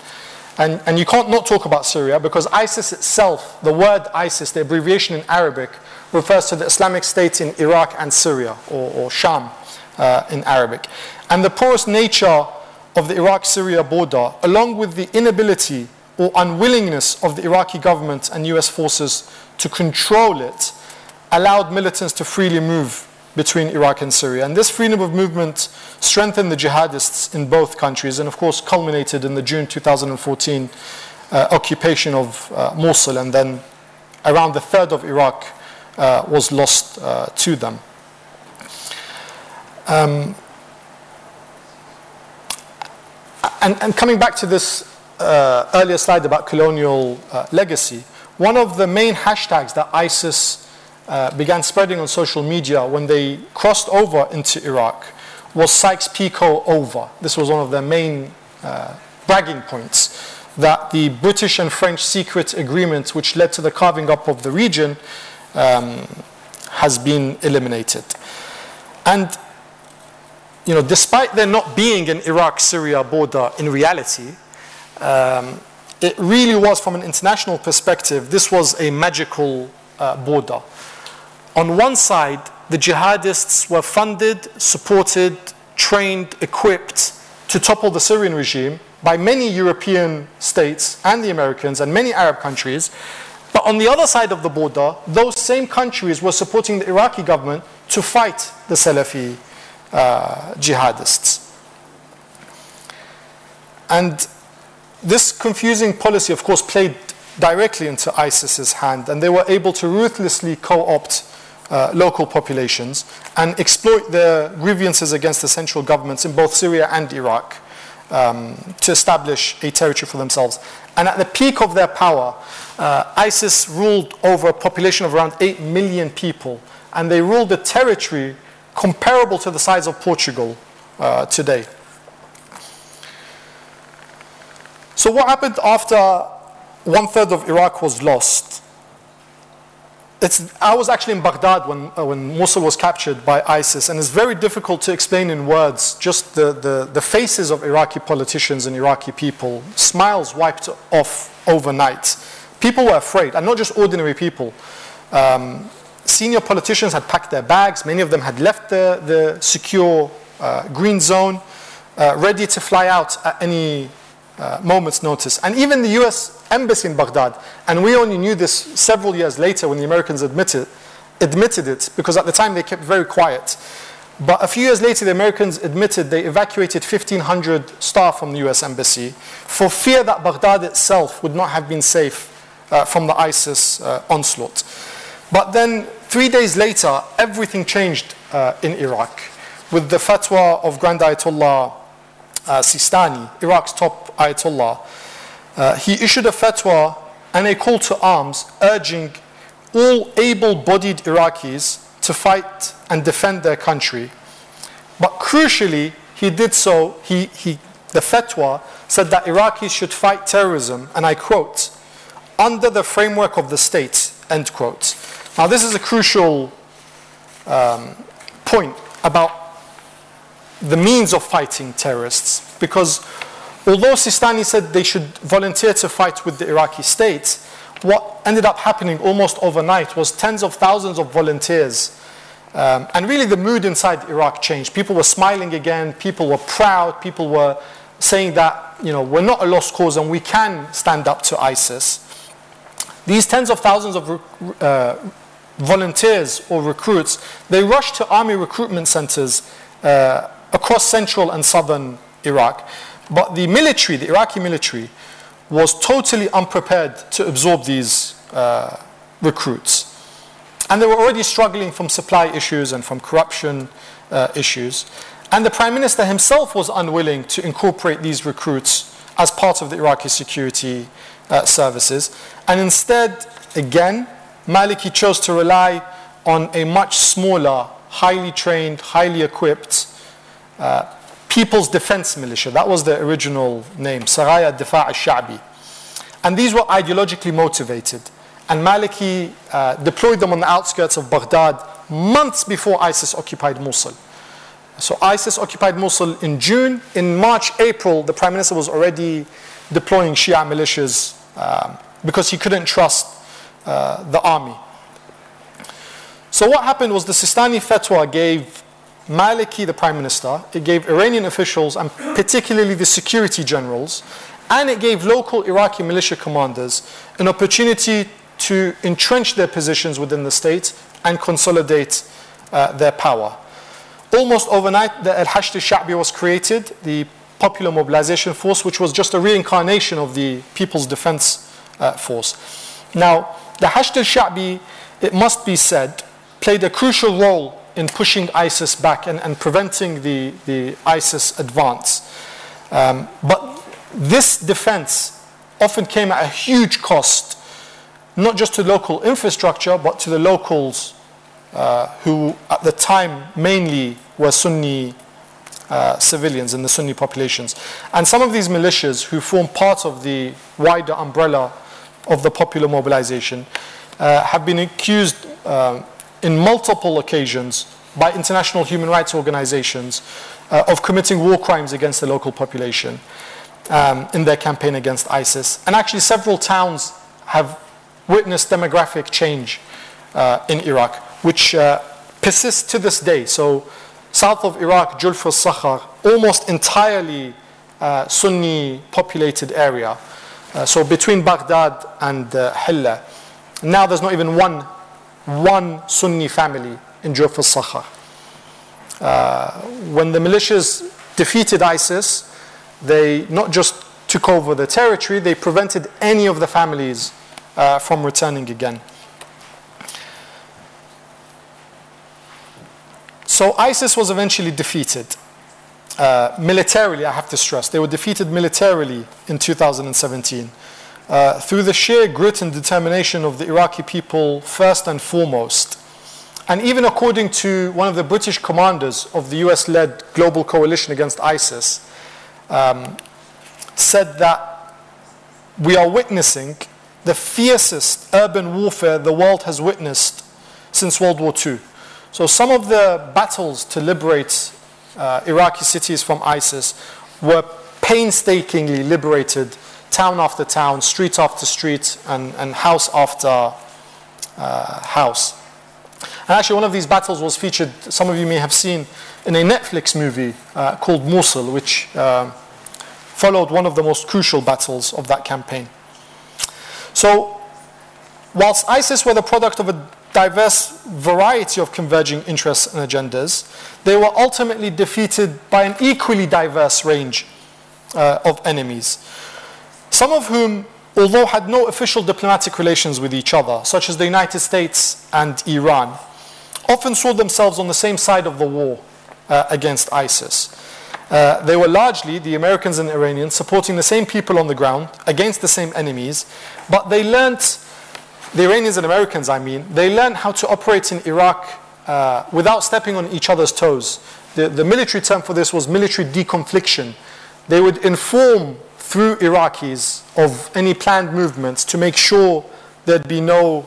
And, and you can't not talk about Syria because ISIS itself, the word ISIS, the abbreviation in Arabic, refers to the Islamic State in Iraq and Syria, or, or Sham uh, in Arabic. And the porous nature of the Iraq Syria border, along with the inability or unwillingness of the Iraqi government and US forces to control it, allowed militants to freely move between Iraq and Syria. And this freedom of movement strengthened the jihadists in both countries and, of course, culminated in the June 2014 uh, occupation of uh, Mosul, and then around the third of Iraq uh, was lost uh, to them. Um, and, and, coming back to this uh, earlier slide about colonial uh, legacy, one of the main hashtags that ISIS uh, began spreading on social media when they crossed over into Iraq was Sykes-Picot over. This was one of their main uh, bragging points that the British and French secret agreement, which led to the carving up of the region, um, has been eliminated. And you know, despite there not being an Iraq-Syria border in reality, um, it really was, from an international perspective, this was a magical uh, border. On one side, the jihadists were funded, supported, trained, equipped to topple the Syrian regime by many European states and the Americans and many Arab countries. But on the other side of the border, those same countries were supporting the Iraqi government to fight the Salafi uh, jihadists. And this confusing policy, of course, played directly into ISIS's hand, and they were able to ruthlessly co opt uh, local populations and exploit their grievances against the central governments in both Syria and Iraq um, to establish a territory for themselves. And at the peak of their power, uh, ISIS ruled over a population of around 8 million people, and they ruled a territory comparable to the size of Portugal uh, today. So, what happened after one third of Iraq was lost? It's, I was actually in Baghdad when, uh, when Mosul was captured by ISIS, and it's very difficult to explain in words just the, the, the faces of Iraqi politicians and Iraqi people. Smiles wiped off overnight. People were afraid, and not just ordinary people. Um, senior politicians had packed their bags, many of them had left the, the secure uh, green zone, uh, ready to fly out at any uh, moment's notice. And even the US embassy in Baghdad, and we only knew this several years later when the Americans admitted, admitted it, because at the time they kept very quiet. But a few years later, the Americans admitted they evacuated 1,500 staff from the US embassy for fear that Baghdad itself would not have been safe uh, from the ISIS uh, onslaught. But then, three days later, everything changed uh, in Iraq with the fatwa of Grand Ayatollah Sistani, Iraq's top Ayatollah, uh, he issued a fatwa and a call to arms urging all able bodied Iraqis to fight and defend their country. But crucially, he did so, he, he, the fatwa said that Iraqis should fight terrorism, and I quote, under the framework of the state, end quote. Now, this is a crucial um, point about the means of fighting terrorists. Because although Sistani said they should volunteer to fight with the Iraqi state, what ended up happening almost overnight was tens of thousands of volunteers. Um, and really, the mood inside Iraq changed. People were smiling again, people were proud, people were saying that, you know, we're not a lost cause and we can stand up to ISIS. These tens of thousands of uh, volunteers or recruits, they rushed to army recruitment centers uh, across central and southern Iraq. But the military, the Iraqi military, was totally unprepared to absorb these uh, recruits. And they were already struggling from supply issues and from corruption uh, issues. And the prime minister himself was unwilling to incorporate these recruits as part of the Iraqi security uh, services. And instead, again, Maliki chose to rely on a much smaller, highly trained, highly equipped uh, People's Defense Militia. That was the original name, Saraya Difa' al-Sha'bi. And these were ideologically motivated. And Maliki uh, deployed them on the outskirts of Baghdad months before ISIS occupied Mosul. So ISIS occupied Mosul in June. In March, April, the Prime Minister was already deploying Shia militias um, because he couldn't trust uh, the army. So what happened was the Sistani fatwa gave Maliki, the prime minister, it gave Iranian officials, and particularly the security generals, and it gave local Iraqi militia commanders an opportunity to entrench their positions within the state and consolidate uh, their power. Almost overnight, the Al Hashd Sha'bi was created, the Popular Mobilization Force, which was just a reincarnation of the People's Defense uh, Force. Now, the Hashd Sha'bi, it must be said, played a crucial role in pushing ISIS back and, and preventing the, the ISIS advance. Um, but this defense often came at a huge cost, not just to local infrastructure, but to the locals uh, who, at the time, mainly were Sunni uh, civilians in the Sunni populations. And some of these militias, who form part of the wider umbrella of the popular mobilization, uh, have been accused uh, in multiple occasions by international human rights organizations uh, of committing war crimes against the local population um, in their campaign against ISIS. And actually, several towns have witnessed demographic change uh, in Iraq, which uh, persists to this day. So, south of Iraq, Jurf al-Sakhar, almost entirely uh, Sunni populated area. Uh, so between Baghdad and uh, Hilla, now there's not even one, one Sunni family in Jurf al-Sakhar. Uh, when the militias defeated ISIS, they not just took over the territory, they prevented any of the families uh, from returning again. So ISIS was eventually defeated. Uh, militarily, I have to stress, they were defeated militarily in 2017 uh, through the sheer grit and determination of the Iraqi people, first and foremost. And even according to one of the British commanders of the US led global coalition against ISIS, um, said that we are witnessing the fiercest urban warfare the world has witnessed since World War II. So, some of the battles to liberate uh, Iraqi cities from ISIS were painstakingly liberated, town after town, street after street, and, and house after uh, house. And actually, one of these battles was featured, some of you may have seen, in a Netflix movie uh, called Mosul, which uh, followed one of the most crucial battles of that campaign. So, whilst ISIS were the product of a diverse variety of converging interests and agendas, they were ultimately defeated by an equally diverse range uh, of enemies, some of whom, although had no official diplomatic relations with each other, such as the United States and Iran, often saw themselves on the same side of the war uh, against ISIS. Uh, they were largely, the Americans and Iranians, supporting the same people on the ground against the same enemies, but they learnt, the Iranians and Americans, I mean, they learned how to operate in Iraq uh, without stepping on each other's toes. The, the military term for this was military deconfliction. They would inform through Iraqis of any planned movements to make sure there'd be no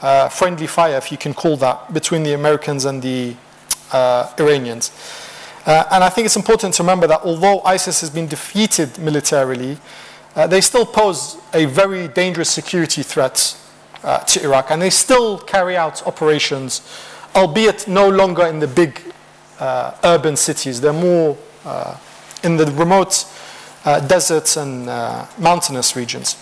uh, friendly fire, if you can call that, between the Americans and the uh, Iranians. Uh, and I think it's important to remember that although ISIS has been defeated militarily, uh, they still pose a very dangerous security threat uh, to Iraq, and they still carry out operations, albeit no longer in the big uh, urban cities. They're more in the remote Uh, deserts and uh, mountainous regions.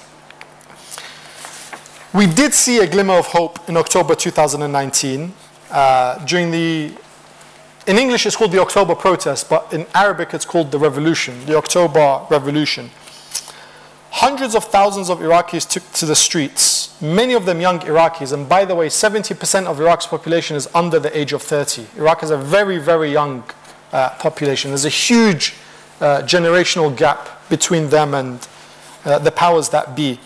We did see a glimmer of hope in October 2019 uh, during the in English, it's called the October protest, but in Arabic, it's called the revolution, the October revolution. Hundreds of thousands of Iraqis took to the streets, many of them young Iraqis. And by the way, 70% of Iraq's population is under the age of 30. Iraq is a very, very young uh, population. There's a huge uh, generational gap between them and uh, the powers that be.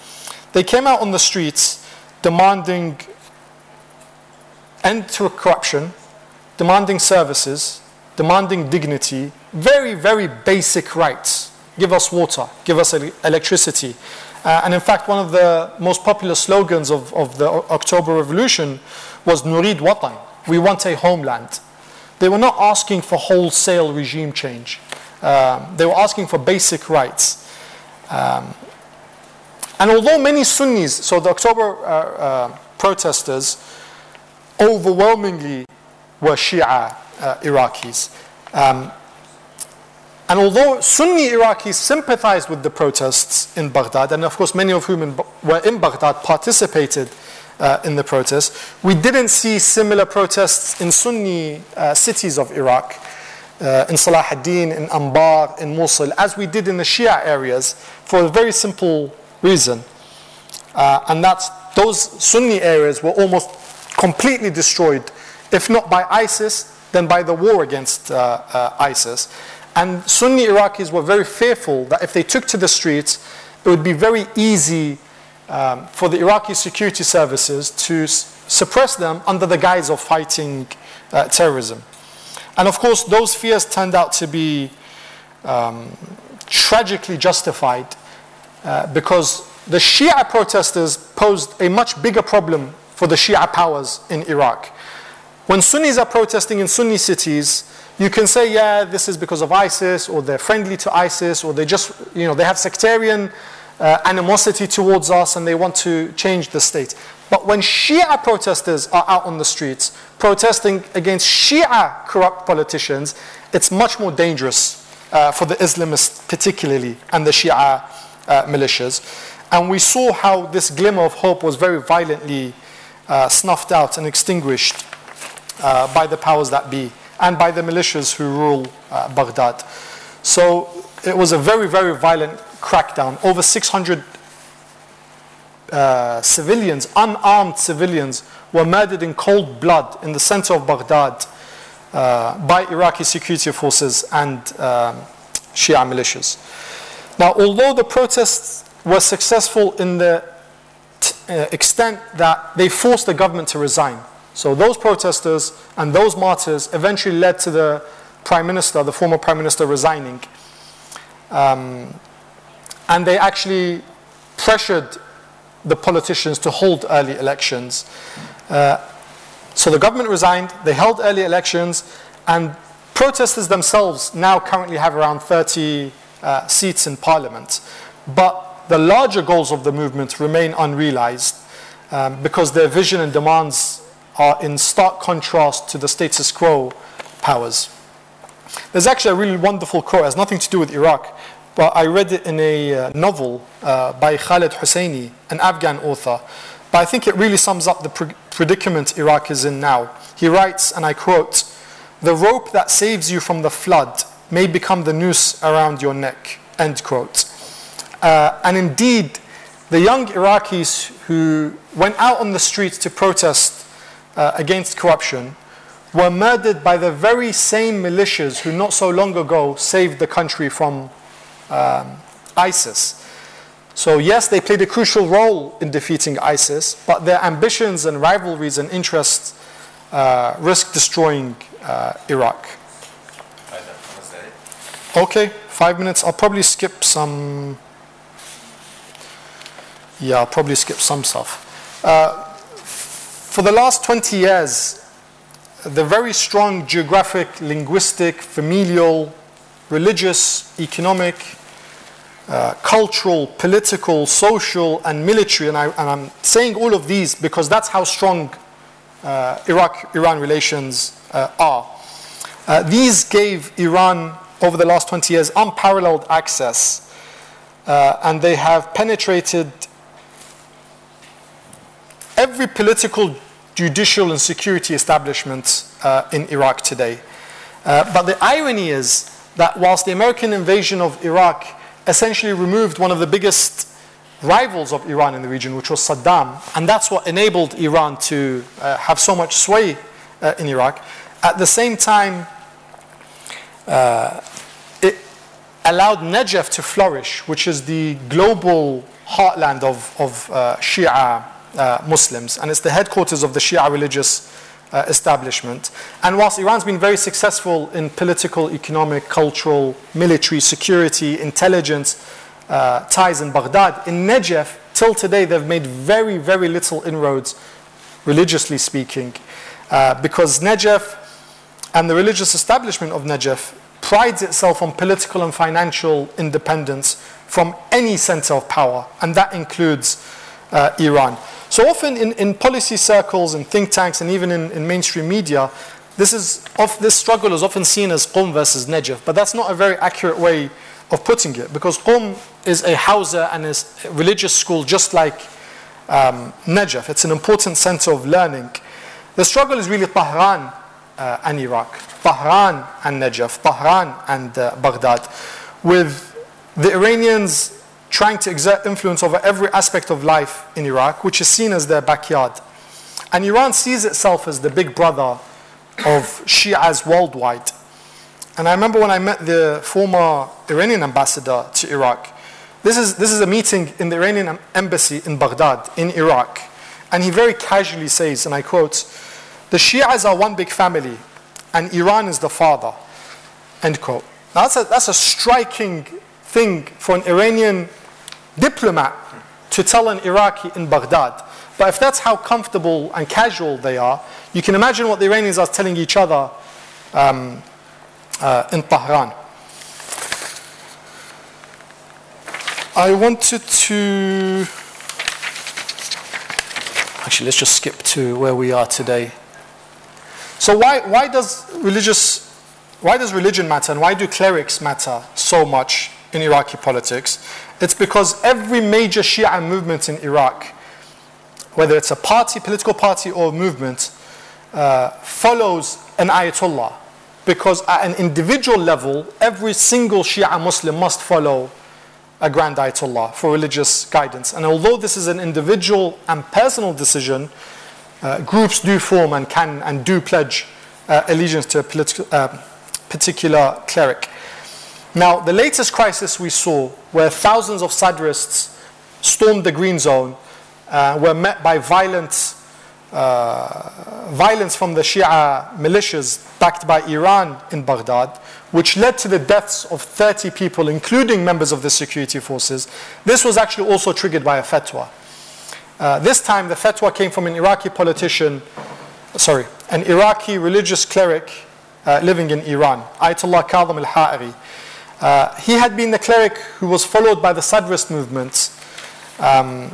They came out on the streets demanding end to corruption, demanding services, demanding dignity, very, very basic rights. Give us water, give us electricity. Uh, and in fact, one of the most popular slogans of, of the October Revolution was Nurid Watan, we want a homeland. They were not asking for wholesale regime change. Um, they were asking for basic rights. Um, and although many Sunnis, so the October uh, uh, protesters, overwhelmingly were Shia uh, Iraqis. Um, and although Sunni Iraqis sympathized with the protests in Baghdad, and of course many of whom in, were in Baghdad participated uh, in the protests, we didn't see similar protests in Sunni uh, cities of Iraq, uh, in Salah ad-Din, in Anbar, in Mosul, as we did in the Shia areas, for a very simple reason. Uh, and that's those Sunni areas were almost completely destroyed if not by ISIS, then by the war against uh, uh, ISIS. And Sunni Iraqis were very fearful that if they took to the streets, it would be very easy um, for the Iraqi security services to suppress them under the guise of fighting uh, terrorism. And of course, those fears turned out to be um, tragically justified uh, because the Shia protesters posed a much bigger problem for the Shia powers in Iraq. When Sunnis are protesting in Sunni cities, you can say, yeah, this is because of ISIS, or they're friendly to ISIS, or they just, you know, they have sectarian uh, animosity towards us and they want to change the state. But when Shia protesters are out on the streets protesting against Shia corrupt politicians, it's much more dangerous uh, for the Islamists, particularly, and the Shia uh, militias. And we saw how this glimmer of hope was very violently uh, snuffed out and extinguished uh, by the powers that be and by the militias who rule uh, Baghdad. So it was a very, very violent crackdown. Over 600 uh, civilians, unarmed civilians, were murdered in cold blood in the center of Baghdad uh, by Iraqi security forces and um, Shia militias. Now, although the protests were successful in the uh, extent that they forced the government to resign, so those protesters and those martyrs eventually led to the prime minister, the former prime minister, resigning. Um, and they actually pressured the politicians to hold early elections. Uh, so the government resigned, they held early elections, and protesters themselves now currently have around 30 uh, seats in parliament. But the larger goals of the movement remain unrealized um, because their vision and demands are in stark contrast to the status quo powers. There's actually a really wonderful quote, it has nothing to do with Iraq, but I read it in a uh, novel uh, by Khaled Hosseini, an Afghan author. But I think it really sums up the pre- predicament Iraq is in now. He writes, and I quote, The rope that saves you from the flood may become the noose around your neck, end quote. Uh, and indeed, the young Iraqis who went out on the streets to protest uh, against corruption were murdered by the very same militias who not so long ago saved the country from um, ISIS. So, yes, they played a crucial role in defeating ISIS, but their ambitions and rivalries and interests uh, risk destroying uh, Iraq. Okay, five minutes. I'll probably skip some. Yeah, I'll probably skip some stuff. Uh, for the last 20 years, the very strong geographic, linguistic, familial, religious, economic, uh, cultural, political, social, and military. And, I, am saying all of these because that's how strong uh, Iraq Iran relations uh, are. Uh, these gave Iran, over the last 20 years, unparalleled access, uh, and they have penetrated every political, judicial, and security establishment in Iraq today. but the irony is that whilst the American invasion of Iraq essentially removed one of the biggest rivals of Iran in the region, which was Saddam, and that's what enabled Iran to uh, have so much sway uh, in Iraq. At the same time, uh, it allowed Najaf to flourish, which is the global heartland of, of uh, Shia uh, Muslims, and it's the headquarters of the Shia religious uh, establishment. And whilst Iran's been very successful in political, economic, cultural, military, security, intelligence uh, ties in Baghdad, in Najaf, till today, they've made very, very little inroads, religiously speaking, uh, because Najaf and the religious establishment of Najaf prides itself on political and financial independence from any center of power, and that includes uh, Iran. So often in, in policy circles and think tanks and even in, in mainstream media, this, is of, this struggle is often seen as Qom versus Najaf, but that's not a very accurate way of putting it because Qom is a Hawza and is a religious school just like um, Najaf. It's an important center of learning. The struggle is really Tehran uh, and Iraq, Tehran and Najaf, Tehran and uh, Baghdad, with the Iranians trying to exert influence over every aspect of life in Iraq, which is seen as their backyard. And Iran sees itself as the big brother of Shias worldwide. And I remember when I met the former Iranian ambassador to Iraq. This is, this is a meeting in the Iranian embassy in Baghdad, in Iraq. And he very casually says, and I quote, The Shias are one big family, and Iran is the father. End quote. Now that's a, that's a striking thing for an Iranian diplomat to tell an Iraqi in Baghdad. But if that's how comfortable and casual they are, You can imagine what the Iranians are telling each other um, uh, in Tehran. I wanted to. Actually, let's just skip to where we are today. So, why, why does religious, why does religion matter, and why do clerics matter so much in Iraqi politics? It's because every major Shia movement in Iraq, whether it's a party, political party, or movement, uh, follows an ayatollah. Because at an individual level, every single Shia Muslim must follow a grand ayatollah for religious guidance. And although this is an individual and personal decision, uh, groups do form and can and do pledge uh, allegiance to a political, uh, particular cleric. Now, the latest crisis we saw, where thousands of Sadrists stormed the Green Zone, uh, were met by violent, uh, violence from the Shia militias backed by Iran in Baghdad, which led to the deaths of 30 people, including members of the security forces. This was actually also triggered by a fatwa. Uh, this time, the fatwa came from an Iraqi politician, sorry, an Iraqi religious cleric uh, living in Iran, Ayatollah Kadhim al Ha'iri. Uh, he had been the cleric who was followed by the Sadrist movement, um,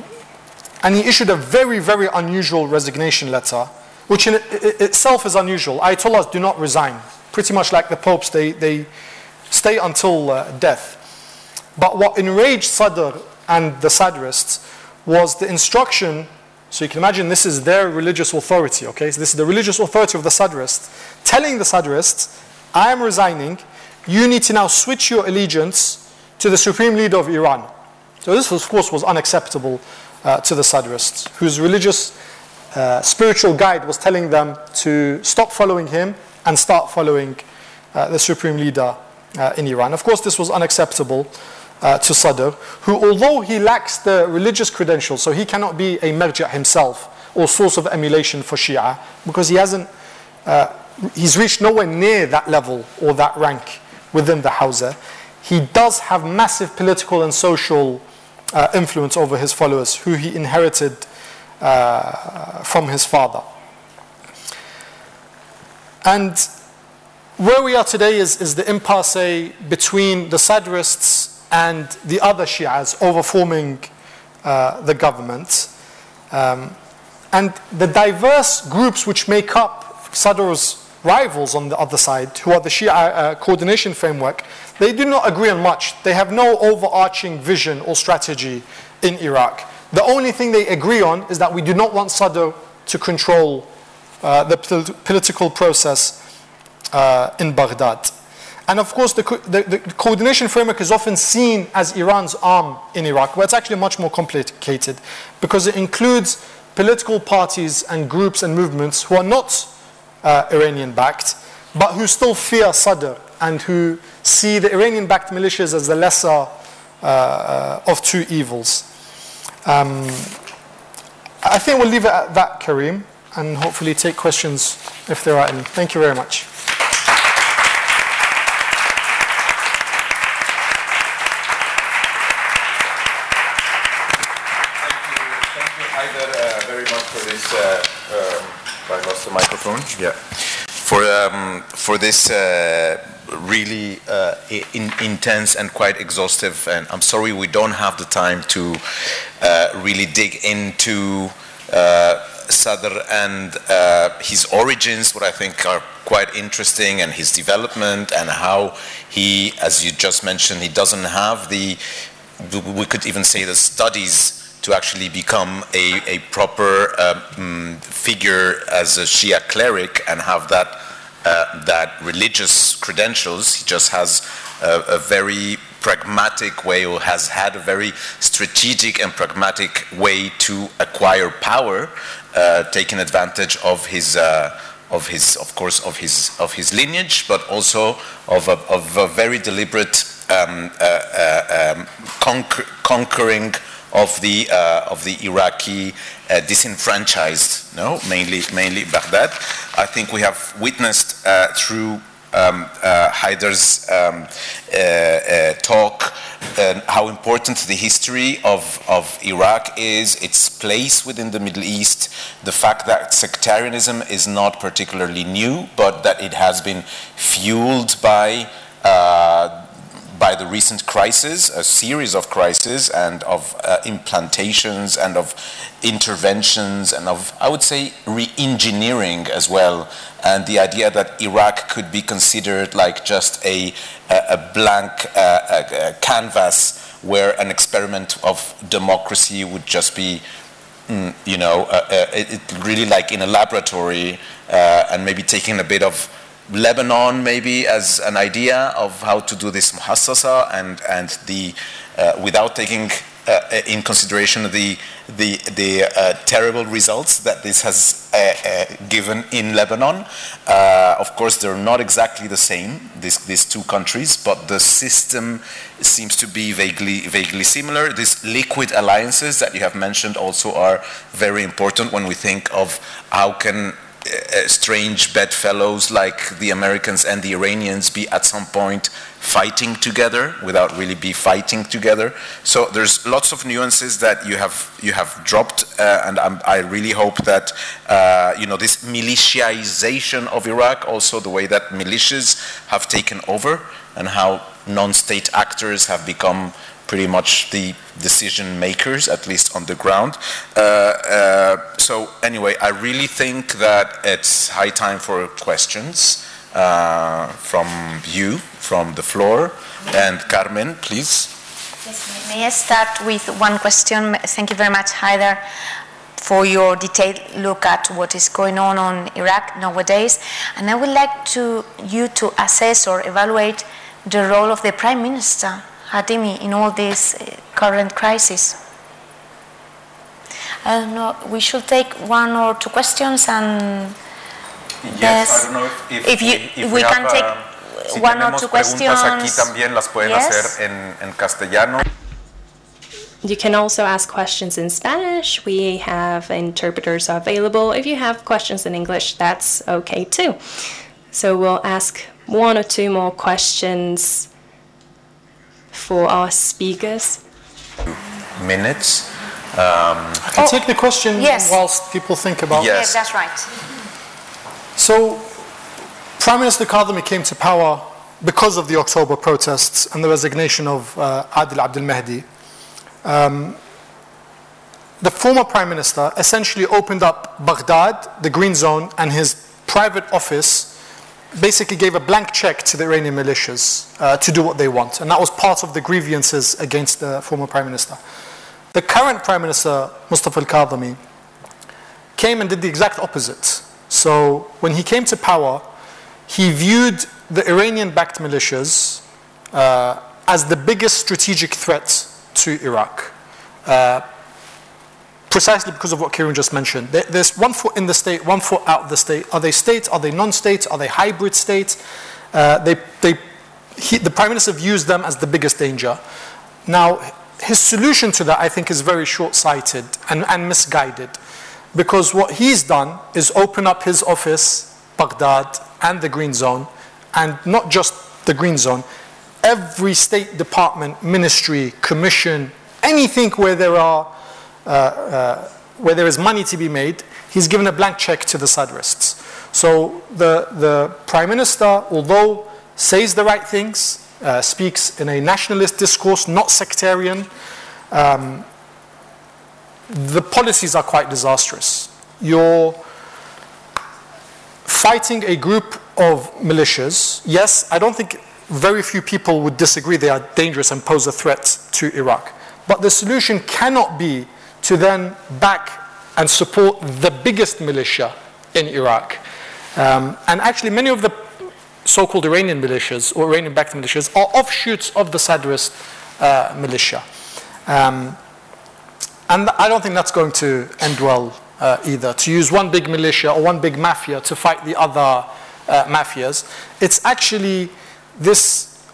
and he issued a very, very unusual resignation letter, which in it itself is unusual. Ayatollahs do not resign pretty much like the popes, they, they stay until uh, death. But what enraged Sadr and the Sadrists was the instruction. So you can imagine this is their religious authority, okay? So this is the religious authority of the Sadrists, telling the Sadrists, I am resigning, you need to now switch your allegiance to the supreme leader of Iran. So this, of course, was unacceptable uh, to the Sadrists, whose religious uh, spiritual guide was telling them to stop following him and start following uh, the supreme leader uh, in Iran. Of course, this was unacceptable uh, to Sadr, who, although he lacks the religious credentials, so he cannot be a marja himself or source of emulation for Shia, because he hasn't, uh, he's reached nowhere near that level or that rank within the Hawza. He does have massive political and social uh, influence over his followers, who he inherited uh, from his father. And where we are today is, is the impasse between the Sadrists and the other Shias over forming uh, the government. Um, and the diverse groups which make up Sadr's rivals on the other side, who are the Shia uh, coordination framework, they do not agree on much. They have no overarching vision or strategy in Iraq. The only thing they agree on is that we do not want Sadr to control uh, the pol- political process uh, in Baghdad. And of course, the, co- the, the, coordination framework is often seen as Iran's arm in Iraq, but it's actually much more complicated because it includes political parties and groups and movements who are not uh, Iranian backed, but who still fear Sadr and who see the Iranian backed militias as the lesser uh, of two evils. Um, I think we'll leave it at that, Karim and hopefully take questions if there are any. Thank you very much. Thank you, Hayder, uh, very much for this. Uh, lost the microphone. Yeah. For um, for this uh, really uh, in, intense and quite exhaustive, and I'm sorry we don't have the time to uh, really dig into uh, Sadr and uh, his origins, what I think are quite interesting, and his development, and how he, as you just mentioned, he doesn't have the, we could even say the studies to actually become a, a proper um, figure as a Shia cleric and have that, uh, that religious credentials. He just has a, a very pragmatic way or has had a very strategic and pragmatic way to acquire power uh, taking advantage of his, uh, of his, of course, of his, of his lineage, but also of a, of a very deliberate um, uh, uh um, conquer, conquering of the uh, of the Iraqi uh, disenfranchised, no, mainly mainly Baghdad. I think we have witnessed through um, uh, Hayder's um, uh, uh, talk, and how important the history of, of Iraq is, its place within the Middle East, the fact that sectarianism is not particularly new, but that it has been fueled by uh, by the recent crisis, a series of crises and of uh, implantations and of interventions and of, I would say, re-engineering as well. And the idea that Iraq could be considered like just a, a, a blank uh, a, canvas where an experiment of democracy would just be mm, you know, uh, uh, it, really like in a laboratory uh, and maybe taking a bit of Lebanon maybe as an idea of how to do this muhassasa and, and the, uh, without taking uh, in consideration the, the, the uh, terrible results that this has uh, uh, given in Lebanon. Uh, of course, they're not exactly the same, this, these two countries, but the system seems to be vaguely, vaguely similar. These liquid alliances that you have mentioned also are very important when we think of how can strange bedfellows like the Americans and the Iranians be at some point fighting together without really be fighting together. So there's lots of nuances that you have you have dropped, uh, and I'm, i really hope that uh, you know this militiaization of Iraq, also the way that militias have taken over, and how non-state actors have become pretty much the decision makers, at least on the ground. Uh, uh, so anyway, I really think that it's high time for questions uh, from you, from the floor. And Carmen, please. Yes, may I start with one question? Thank you very much, Hayder for your detailed look at what is going on on Iraq nowadays. And I would like to you to assess or evaluate the role of the Prime Minister Kadhimi in all this uh, current crisis? I don't know, we should take one or two questions and yes, I don't know if, if, if, you, if we, we can have, take uh, si one or two questions. aquí también las pueden yes. hacer en, en castellano. You can also ask questions in Spanish. We have interpreters available. If you have questions in English, that's okay too. So we'll ask one or two more questions for our speakers. Minutes. Um, I can take the question yes. whilst people think about Yes. Yes, that's right. So, Prime Minister Kadhimi came to power because of the October protests and the resignation of uh, Adil Abdel Mahdi. Um, the former Prime Minister essentially opened up Baghdad, the Green Zone, and his private office basically gave a blank check to the Iranian militias uh, to do what they want. And that was part of the grievances against the former Prime Minister. The current Prime Minister, Mustafa al Kadhimi, came and did the exact opposite. So when he came to power, he viewed the Iranian backed militias uh, as the biggest strategic threat to Iraq. Uh, precisely because of what Karim just mentioned. There's one foot in the state, one foot out of the state. Are they states? Are they non-states? Are they hybrid states? Uh, they, they, he, the Prime Minister views them as the biggest danger. Now, his solution to that, I think, is very short-sighted and, and misguided. Because what he's done is open up his office, Baghdad, and the Green Zone, and not just the Green Zone, every state department, ministry, commission, anything where there are where there is money to be made, he's given a blank check to the Sadrists. So the, the Prime Minister, although says the right things, uh, speaks in a nationalist discourse, not sectarian, um, the policies are quite disastrous. You're fighting a group of militias. Yes, I don't think very few people would disagree they are dangerous and pose a threat to Iraq. But the solution cannot be to then back and support the biggest militia in Iraq. Um, and actually, many of the so called Iranian militias or Iranian backed militias are offshoots of the Sadrist uh, militia. Um, and I don't think that's going to end well uh, either. To use one big militia or one big mafia to fight the other uh, mafias, it's actually this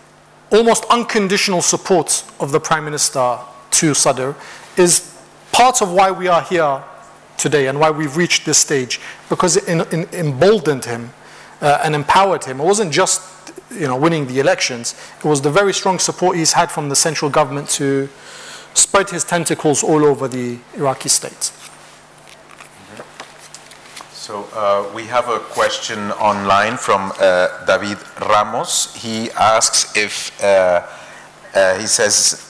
almost unconditional support of the Prime Minister to Sadr is part of why we are here today and why we've reached this stage, because it in, in, emboldened him uh, and empowered him. It wasn't just you know, winning the elections, it was the very strong support he's had from the central government to spread his tentacles all over the Iraqi state. So uh, we have a question online from uh, David Ramos. He asks if, uh, uh he says,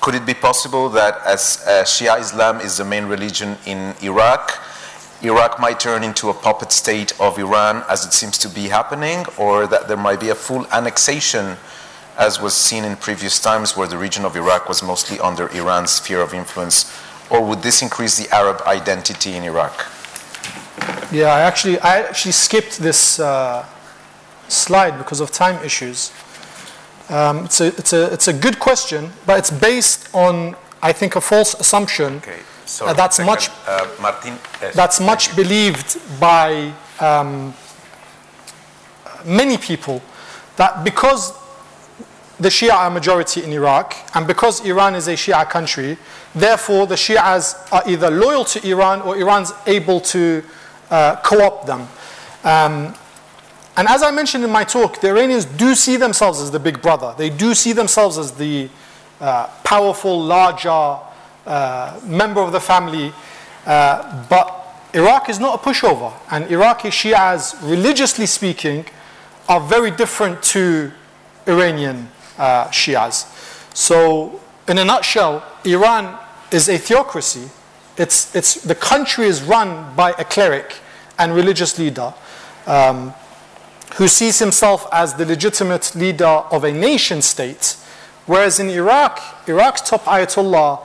could it be possible that as uh, Shia Islam is the main religion in Iraq, Iraq might turn into a puppet state of Iran as it seems to be happening, or that there might be a full annexation as was seen in previous times where the region of Iraq was mostly under Iran's sphere of influence, or would this increase the Arab identity in Iraq? Yeah, I actually, I actually skipped this uh, slide because of time issues. Um, it's, a, it's, a, it's a good question, but it's based on, I think, a false assumption. Okay. uh, that's much, uh, Martin, yes, that's much believed by um, many people that because the Shia are majority in Iraq and because Iran is a Shia country, therefore the Shias are either loyal to Iran or Iran's able to uh, co-opt them. Um, and as I mentioned in my talk, the Iranians do see themselves as the big brother. They do see themselves as the uh, powerful, larger uh, member of the family. Uh, but Iraq is not a pushover. And Iraqi Shias, religiously speaking, are very different to Iranian uh, Shias. So, in a nutshell, Iran is a theocracy it's, it's, the country is run by a cleric and religious leader um, who sees himself as the legitimate leader of a nation state, whereas in Iraq, Iraq's top Ayatollah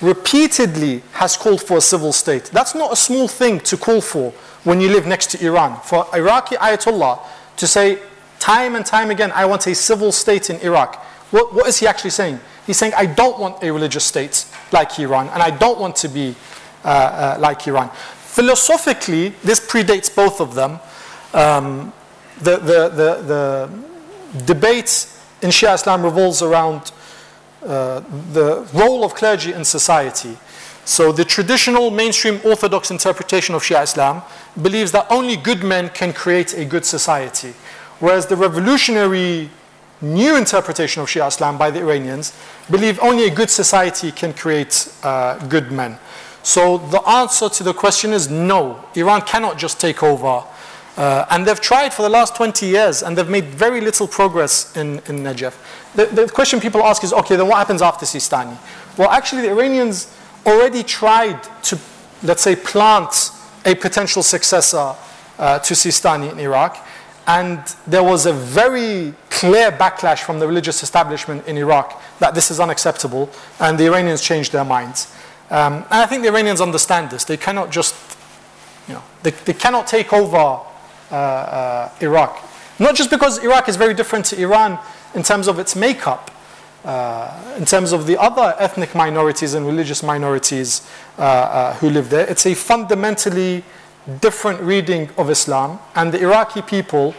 repeatedly has called for a civil state. That's not a small thing to call for when you live next to Iran. For Iraqi Ayatollah to say time and time again, I want a civil state in Iraq, what, what is he actually saying? He's saying, I don't want a religious state like Iran, and I don't want to be uh, uh, like Iran. Philosophically, this predates both of them. Um, the, the, the, the debate in Shia Islam revolves around uh, the role of clergy in society. So the traditional mainstream orthodox interpretation of Shia Islam believes that only good men can create a good society. Whereas the revolutionary new interpretation of Shia Islam by the Iranians believe only a good society can create uh, good men. So the answer to the question is no. Iran cannot just take over. Uh, and they've tried for the last 20 years and they've made very little progress in, in Najaf. The, the question people ask is okay, then what happens after Sistani? Well, actually, the Iranians already tried to, let's say, plant a potential successor uh, to Sistani in Iraq. And there was a very clear backlash from the religious establishment in Iraq that this is unacceptable, and the Iranians changed their minds. Um, and I think the Iranians understand this. They cannot just, you know, they, they cannot take over Iraq. Not just because Iraq is very different to Iran in terms of its makeup, uh, in terms of the other ethnic minorities and religious minorities uh, uh, who live there. It's a fundamentally different reading of Islam, and the Iraqi people,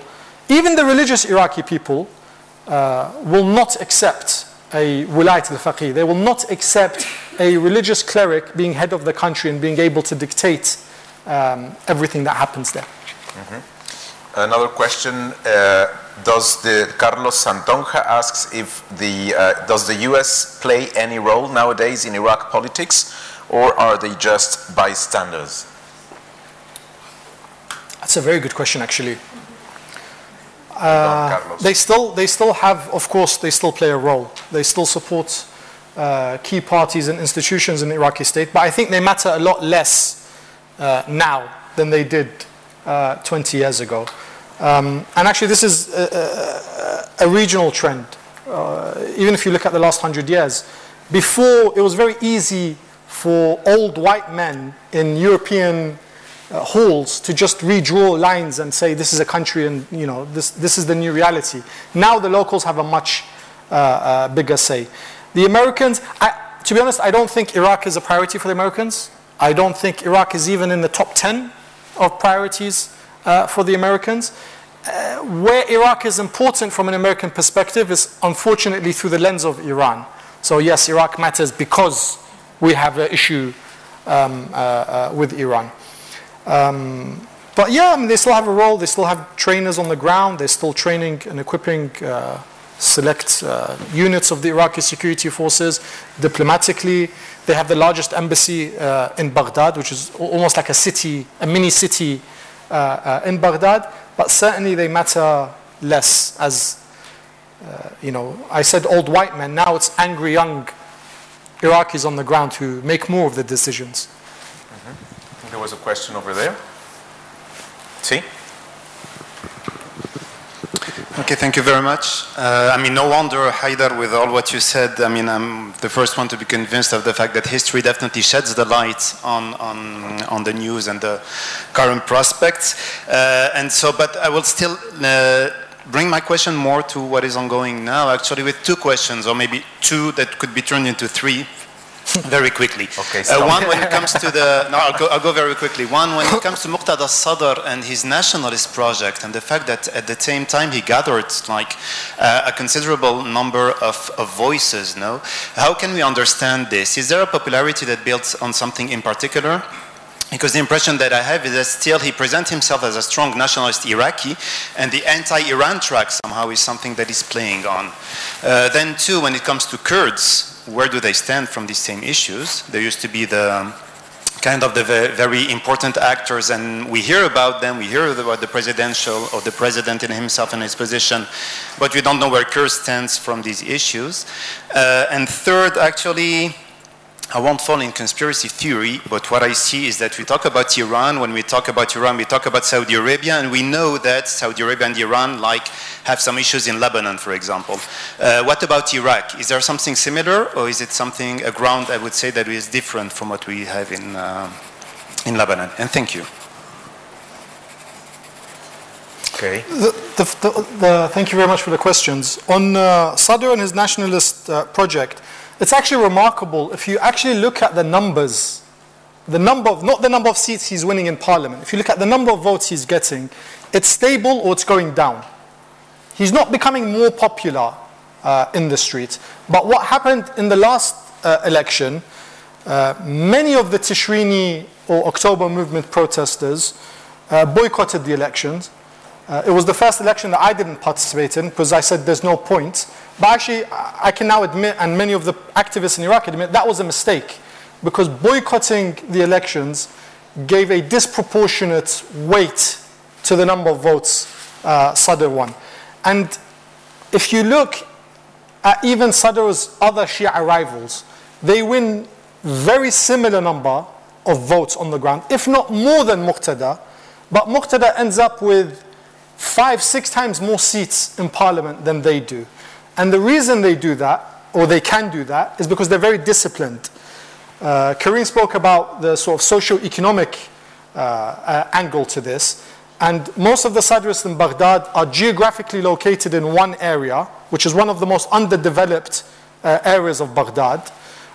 even the religious Iraqi people, uh, will not accept a wilayat al-faqih. They will not accept a religious cleric being head of the country and being able to dictate um, everything that happens there. Mm-hmm. Another question: uh, Does the Carlos Santonja asks if the uh, does the U.S. play any role nowadays in Iraq politics, or are they just bystanders? That's a very good question, actually. Uh, they still they still have, of course, they still play a role. They still support uh, key parties and institutions in the Iraqi state, but I think they matter a lot less uh, now than they did uh, 20 years ago. Um, and actually, this is a, a, a regional trend. Uh, even if you look at the last hundred years, before it was very easy for old white men in European uh, halls to just redraw lines and say this is a country and you know this, this is the new reality. Now the locals have a much uh, uh, bigger say. The Americans, I, to be honest, I don't think Iraq is a priority for the Americans. I don't think Iraq is even in the top 10 of priorities uh, for the Americans. Uh, where Iraq is important from an American perspective is unfortunately through the lens of Iran. So, yes, Iraq matters because we have an issue um, uh, uh, with Iran. Um, but yeah, I mean, they still have a role. They still have trainers on the ground. They're still training and equipping uh, select uh, units of the Iraqi security forces diplomatically. They have the largest embassy uh, in Baghdad, which is almost like a city, a mini city uh, uh, in Baghdad. But certainly they matter less as, uh, you know, I said old white men. Now it's angry young Iraqis on the ground who make more of the decisions. Mm-hmm. There was a question over there. See? Okay, thank you very much. Uh, I mean, no wonder, Hayder, with all what you said, I mean, I'm the first one to be convinced of the fact that history definitely sheds the light on, on, on the news and the current prospects. Uh, and so, but I will still uh, bring my question more to what is ongoing now, actually, with two questions, or maybe two that could be turned into three very quickly. Okay, uh, one, when it comes to the, no, I'll go, I'll go, very quickly. One, when it comes to Muqtada Sadr and his nationalist project, and the fact that at the same time he gathered like uh, a considerable number of, of, voices. No, how can we understand this? Is there a popularity that builds on something in particular? Because the impression that I have is that still he presents himself as a strong nationalist Iraqi, and the anti-Iran track somehow is something that he's playing on. Uh, then, too, when it comes to Kurds, where do they stand from these same issues? There used to be the um, kind of the very important actors, and we hear about them. We hear about the presidential or the president in himself and his position, but we don't know where Kurds stands from these issues. Uh, and third, actually I won't fall in conspiracy theory, but what I see is that we talk about Iran. When we talk about Iran, we talk about Saudi Arabia, and we know that Saudi Arabia and Iran like have some issues in Lebanon, for example. Uh, what about Iraq? Is there something similar, or is it something a ground I would say that is different from what we have in uh, in Lebanon? And thank you. Okay. The, the, the, thank you very much for the questions. On uh, Sadr and his nationalist uh, project, it's actually remarkable if you actually look at the numbers, the number of, not the number of seats he's winning in parliament, if you look at the number of votes he's getting, it's stable or it's going down. He's not becoming more popular uh, in the street. But what happened in the last uh, election, uh, many of the Tishrini or October movement protesters uh, boycotted the elections. Uh, it was the first election that I didn't participate in because I said there's no point. But actually, I can now admit, and many of the activists in Iraq admit, that was a mistake because boycotting the elections gave a disproportionate weight to the number of votes uh, Sadr won. And if you look at even Sadr's other Shia rivals, they win very similar number of votes on the ground, if not more than Muqtada. But Muqtada ends up with five, six times more seats in parliament than they do. And the reason they do that, or they can do that, is because they're very disciplined. Uh, spoke about the sort of socio-economic uh, uh, angle to this. And most of the Sadrists in Baghdad are geographically located in one area, which is one of the most underdeveloped uh, areas of Baghdad,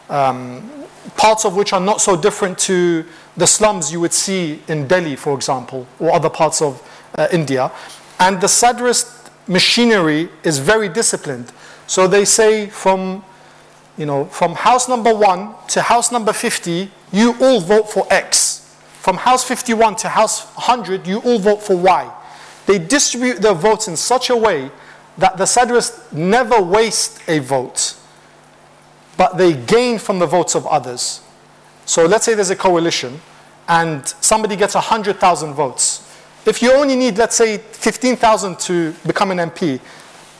um, parts of which are not so different to the slums you would see in Delhi, for example, or other parts of uh, India. And the Sadrist machinery is very disciplined. So they say from, you know, from house number one to house number 50, you all vote for X. From house 51 to house 100, you all vote for Y. They distribute their votes in such a way that the Sadrists never waste a vote, but they gain from the votes of others. So let's say there's a coalition and somebody gets 100,000 votes. If you only need, let's say, 15,000 to become an MP,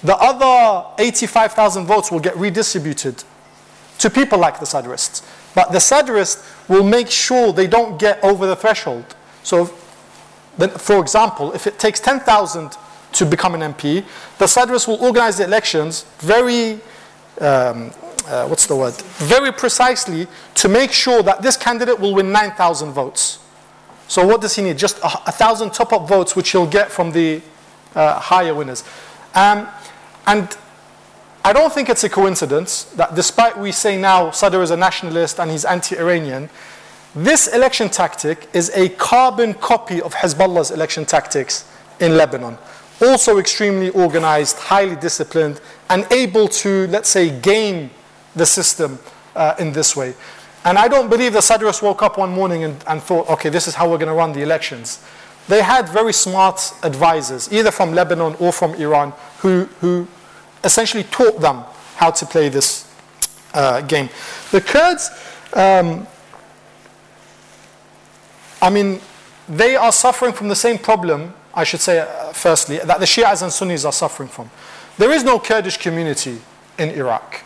the other 85,000 votes will get redistributed to people like the Sadrists. But the Sadrists will make sure they don't get over the threshold. So, for example, if it takes 10,000 to become an MP, the Sadrists will organize the elections very, um, uh, what's the word, very precisely to make sure that this candidate will win 9,000 votes. So what does he need? Just a, a thousand top-up votes, which he'll get from the uh, higher winners. Um, and I don't think it's a coincidence that despite we say now Sadr is a nationalist and he's anti-Iranian, this election tactic is a carbon copy of Hezbollah's election tactics in Lebanon. Also extremely organized, highly disciplined, and able to, let's say, game the system uh, in this way. And I don't believe the Sadrists woke up one morning and, and thought, okay, this is how we're going to run the elections. they had very smart advisors, either from Lebanon or from Iran, who, who essentially taught them how to play this uh, game. The Kurds, um, I mean, they are suffering from the same problem, I should say, uh, firstly, that the Shias and Sunnis are suffering from. There is no Kurdish community in Iraq.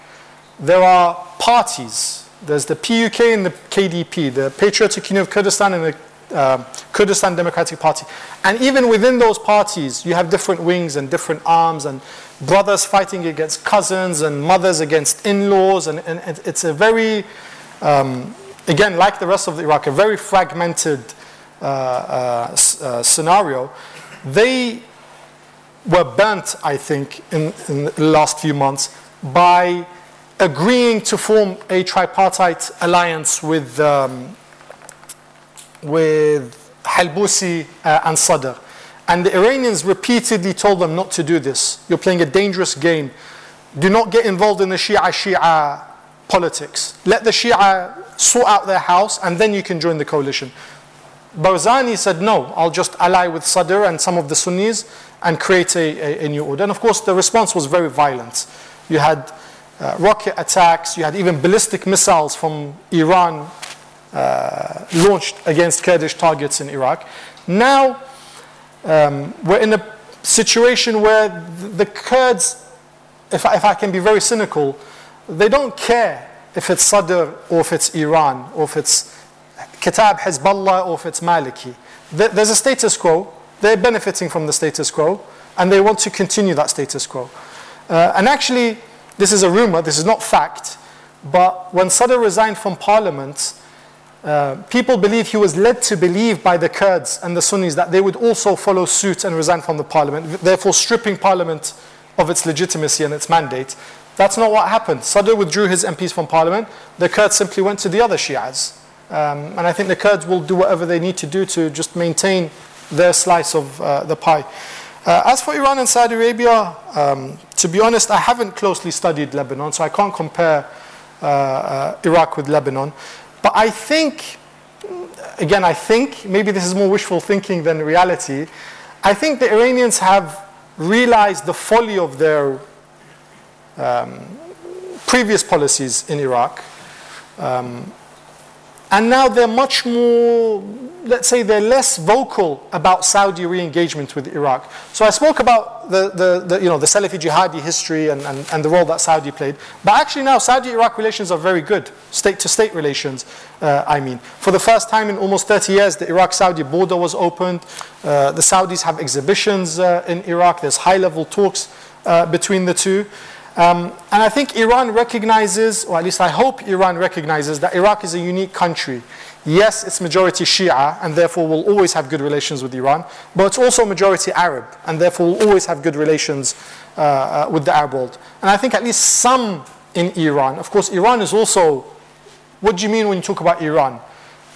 There are parties. There's the PUK and the KDP, the Patriotic Union of Kurdistan and the uh, Kurdistan Democratic Party. And even within those parties, you have different wings and different arms and brothers fighting against cousins and mothers against in laws. And, and, it's a very, um, again, like the rest of Iraq, a very fragmented uh, uh, uh, scenario. They were burnt, I think, in, in the last few months by agreeing to form a tripartite alliance with, um, with Halbusi uh, and Sadr. And the Iranians repeatedly told them not to do this. You're playing a dangerous game. Do not get involved in the Shia Shia politics. Let the Shia sort out their house and then you can join the coalition. Barzani said, no, I'll just ally with Sadr and some of the Sunnis and create a, a, a new order. And of course, the response was very violent. You had uh, rocket attacks, you had even ballistic missiles from Iran uh, launched against Kurdish targets in Iraq. Now, um, we're in a situation where the Kurds, if I, if I can be very cynical, they don't care if it's Sadr or if it's Iran or if it's Kata'ib Hezbollah or if it's Maliki. There's a status quo. They're benefiting from the status quo and they want to continue that status quo. Uh, and actually, this is a rumor, this is not fact, but when Sadr resigned from parliament, uh, people believe he was led to believe by the Kurds and the Sunnis that they would also follow suit and resign from the parliament, therefore stripping parliament of its legitimacy and its mandate. That's not what happened. Sadr withdrew his MPs from parliament. The Kurds simply went to the other Shias. Um, and I think the Kurds will do whatever they need to do to just maintain their slice of uh, the pie. Uh, as for Iran and Saudi Arabia, um, to be honest, I haven't closely studied Lebanon, so I can't compare uh, uh Iraq with Lebanon. But I think, again, I think, maybe this is more wishful thinking than reality, I think the Iranians have realized the folly of their um, previous policies in Iraq. Um, and now they're much more, let's say, they're less vocal about Saudi re-engagement with Iraq. So I spoke about the, the, the you know, the Salafi jihadi history and, and, and, the role that Saudi played. But actually now Saudi-Iraq relations are very good, state-to-state relations, uh, I mean. For the first time in almost 30 years, the Iraq-Saudi border was opened. Uh, the Saudis have exhibitions uh, in Iraq. There's high-level talks uh, between the two. Um, and I think Iran recognizes, or at least I hope Iran recognizes, that Iraq is a unique country. Yes, it's majority Shia, and therefore will always have good relations with Iran, but it's also majority Arab, and therefore will always have good relations uh, uh, with the Arab world. And I think at least some in Iran, of course, Iran is also, what do you mean when you talk about Iran?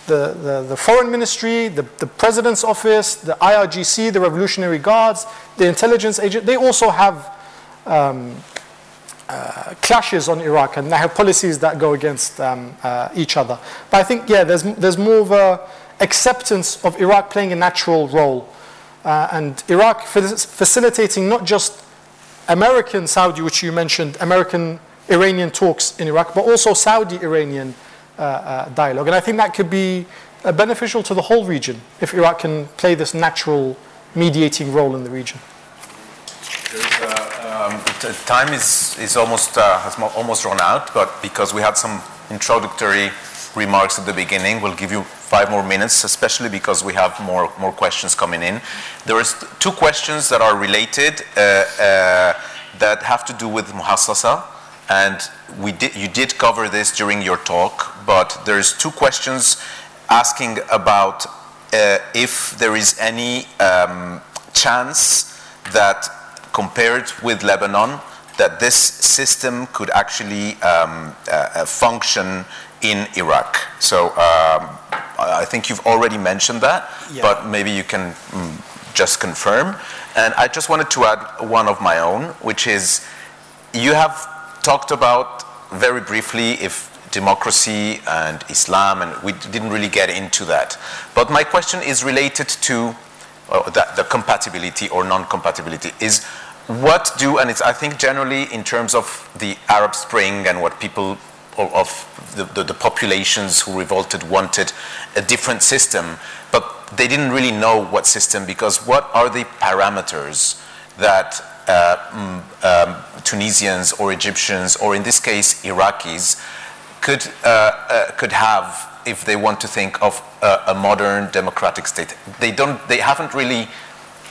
The, the, the foreign ministry, the, the president's office, the IRGC, the Revolutionary Guards, the intelligence agent, they also have um, uh, clashes on Iraq and they have policies that go against um, uh, each other. But I think, yeah, there's, there's more of a acceptance of Iraq playing a natural role. Uh, and Iraq facilitating not just American Saudi, which you mentioned, American Iranian talks in Iraq, but also Saudi Iranian uh, uh, dialogue. And I think that could be uh, beneficial to the whole region if Iraq can play this natural mediating role in the region. Um, time is, is almost, uh, has almost run out, but because we had some introductory remarks at the beginning, we'll give you five more minutes, especially because we have more, more questions coming in. There is two questions that are related uh, uh, that have to do with muhassasa, and we did, you did cover this during your talk, but there's two questions asking about uh, if there is any um, chance that compared with Lebanon, that this system could actually um, uh, uh, function in Iraq. So um, I think you've already mentioned that, yeah. but maybe you can mm, just confirm. And I just wanted to add one of my own, which is you have talked about very briefly if democracy and Islam, and we didn't really get into that. But my question is related to or that the compatibility or non-compatibility is what do and it's I think generally in terms of the Arab Spring and what people of, the, the, the populations who revolted wanted a different system, but they didn't really know what system because what are the parameters that uh, mm, um, Tunisians or Egyptians or in this case Iraqis could uh, uh, could have if they want to think of a, a modern democratic state. They don't. They haven't really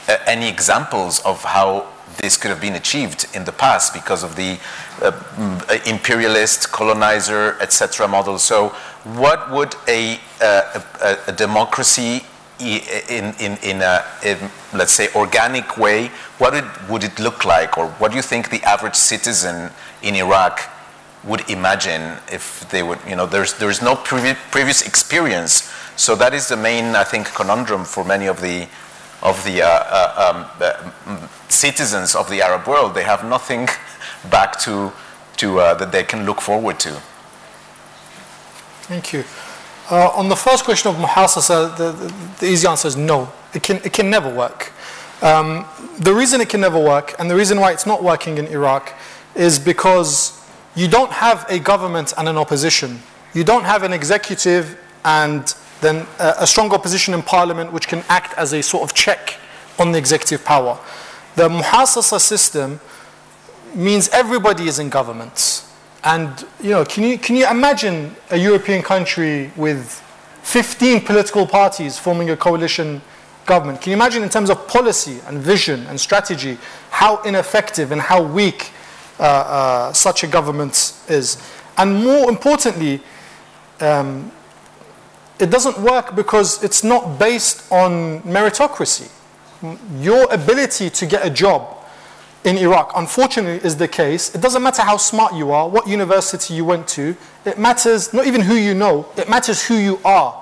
uh, any examples of how this could have been achieved in the past because of the uh, imperialist, colonizer, etc. model. So, what would a, uh, a, a democracy in, in, in, a, in, let's say, organic way, what it, would it look like? Or what do you think the average citizen in Iraq would imagine if they would, you know, there's, there's no previ- previous experience. So that is the main, I think, conundrum for many of the, of the uh, uh, um, uh, citizens of the Arab world. They have nothing back to, to uh, that they can look forward to. Thank you. Uh, on the first question of muhassasa, the, the, the, easy answer is no. It can, it can never work. Um, the reason it can never work, and the reason why it's not working in Iraq, is because you don't have a government and an opposition. You don't have an executive and then a, a strong opposition in parliament which can act as a sort of check on the executive power. The muhassasa system means everybody is in government. And you know, can you, can you imagine a European country with 15 political parties forming a coalition government? Can you imagine in terms of policy and vision and strategy how ineffective and how weak uh, uh, such a government is. And more importantly, um, it doesn't work because it's not based on meritocracy. Your ability to get a job in Iraq, unfortunately, is the case. It doesn't matter how smart you are, what university you went to. It matters not even who you know. It matters who you are.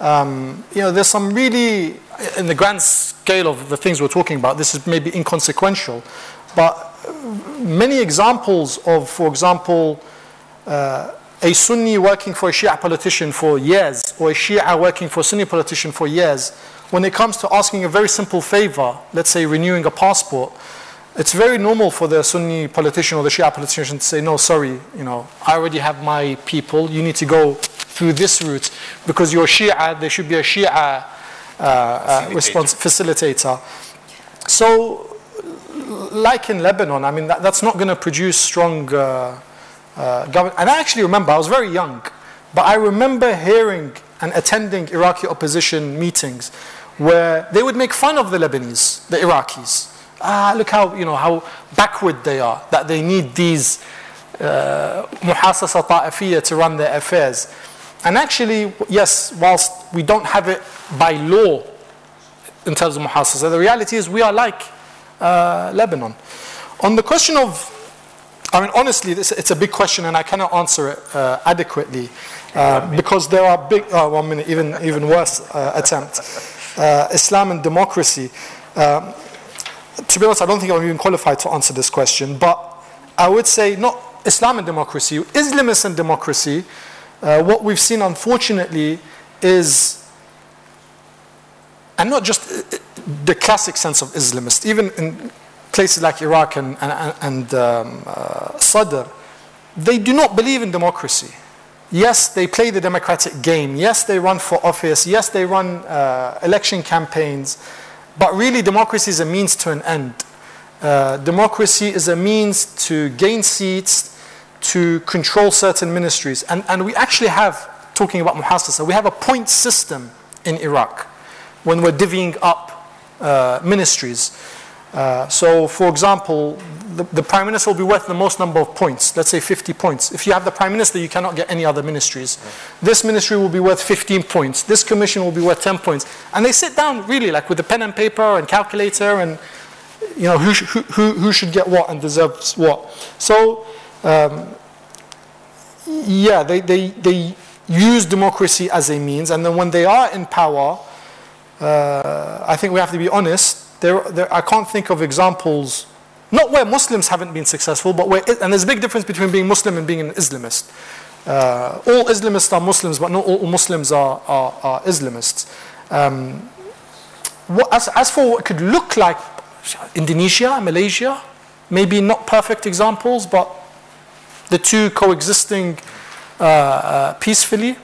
Um, you know, there's some really, in the grand scale of the things we're talking about, this is maybe inconsequential, but many examples of, for example, uh, a Sunni working for a Shia politician for years, or a Shia working for a Sunni politician for years, when it comes to asking a very simple favor, let's say renewing a passport, it's very normal for the Sunni politician or the Shia politician to say, no, sorry, you know, I already have my people, you need to go through this route because you're Shia, there should be a Shia uh, uh, response facilitator. So like in Lebanon, I mean, that, that's not going to produce strong uh, uh, government. And I actually remember, I was very young, but I remember hearing and attending Iraqi opposition meetings where they would make fun of the Lebanese, the Iraqis. Ah, look how, you know, how backward they are, that they need these uh, muhassasa ta'afiyya to run their affairs. And actually, yes, whilst we don't have it by law in terms of muhassasa, the reality is we are like uh, Lebanon. On the question of, I mean, honestly, this, it's a big question and I cannot answer it uh, adequately uh, because there are big, oh, one minute, even, even worse uh, attempt. Uh, Islam and democracy. Um, to be honest, I don't think I'm even qualified to answer this question, but I would say not Islam and democracy, Islamist and democracy. Uh, what we've seen, unfortunately, is, and not just the classic sense of Islamist, even in places like Iraq and, and, and um, uh, Sadr, they do not believe in democracy. Yes, they play the democratic game. Yes, they run for office. Yes, they run uh, election campaigns. But really, democracy is a means to an end. Uh, democracy is a means to gain seats, to control certain ministries. And, and we actually have, talking about muhassasa, we have a point system in Iraq when we're divvying up uh, ministries. Uh, so, for example, the, the, prime minister will be worth the most number of points, let's say 50 points. If you have the prime minister, you cannot get any other ministries. This ministry will be worth 15 points. This commission will be worth 10 points. And they sit down really like with a pen and paper and calculator and you know who, sh- who, who should get what and deserves what. So, um, yeah, they, they, they use democracy as a means, and then when they are in power, uh, I think we have to be honest. There, there, I can't think of examples, not where Muslims haven't been successful, but where, and there's a big difference between being Muslim and being an Islamist. Uh, all Islamists are Muslims, but not all Muslims are, are, are Islamists. Um, what, as, as for what could look like, Indonesia, Malaysia, maybe not perfect examples, but the two coexisting uh, uh, peacefully.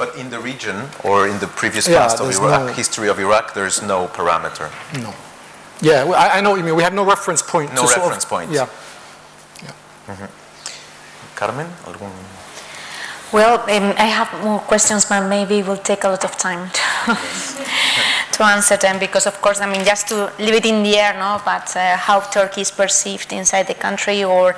But in the region or in the previous Yeah, past of Iraq, no- history of Iraq, there's no parameter. No. Yeah, well, I, I know what you mean. We have no reference point. No to sort of- reference point. Yeah. Carmen? algún- Well, um, I have more questions, but maybe it will take a lot of time to, to answer them because, of course, I mean, just to leave it in the air, no, but uh, how Turkey is perceived inside the country or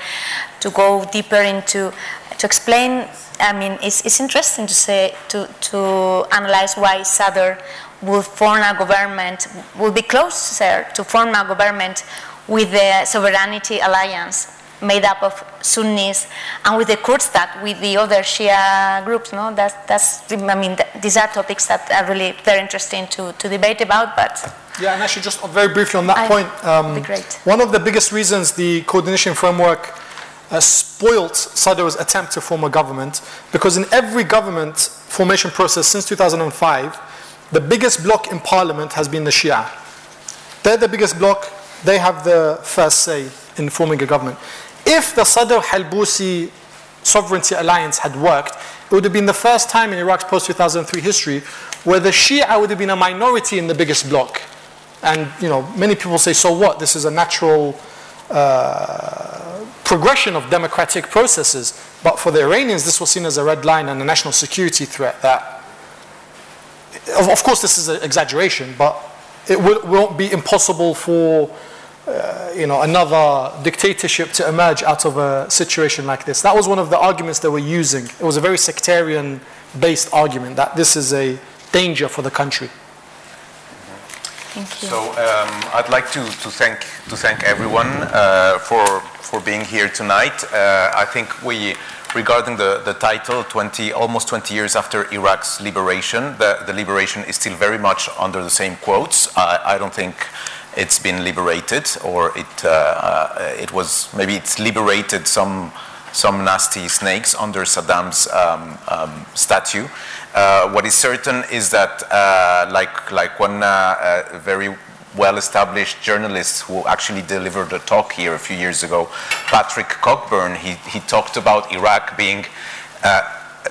to go deeper into, to explain, I mean, it's, it's interesting to say, to, to analyze why Sadr will form a government, will be closer to form a government with the Sovereignty Alliance made up of Sunnis and with the Kurds that with the other Shia groups, no? That's, that's I mean, th- these are topics that are really very interesting to, to debate about, but Yeah, and actually, just very briefly on that I- point, um, great. one of the biggest reasons the coordination framework uh, spoilt Sadr's attempt to form a government, because in every government formation process since 2005, the biggest bloc in parliament has been the Shia. They're the biggest bloc, they have the first say in forming a government. If the Sadr Halbusi sovereignty alliance had worked, it would have been the first time in Iraq's post 2003 history where the Shia would have been a minority in the biggest bloc. And you know, many people say, so what? This is a natural uh, progression of democratic processes. But for the Iranians, this was seen as a red line and a national security threat. That, of, of course, this is an exaggeration, but it will, won't be impossible for uh, you know another dictatorship to emerge out of a situation like this. That was one of the arguments they were using. It was a very sectarian-based argument that this is a danger for the country. Thank you. So um, I'd like to, to thank to thank everyone uh, for for being here tonight. Uh, I think we regarding the, the title 20 almost 20 years after Iraq's liberation the, the liberation is still very much under the same quotes I, I don't think it's been liberated or it uh, uh, it was maybe it's liberated some some nasty snakes under Saddam's um, um, statue. Uh, what is certain is that, uh, like, like one uh, uh, very well-established journalist who actually delivered a talk here a few years ago, Patrick Cockburn, he, he talked about Iraq being uh,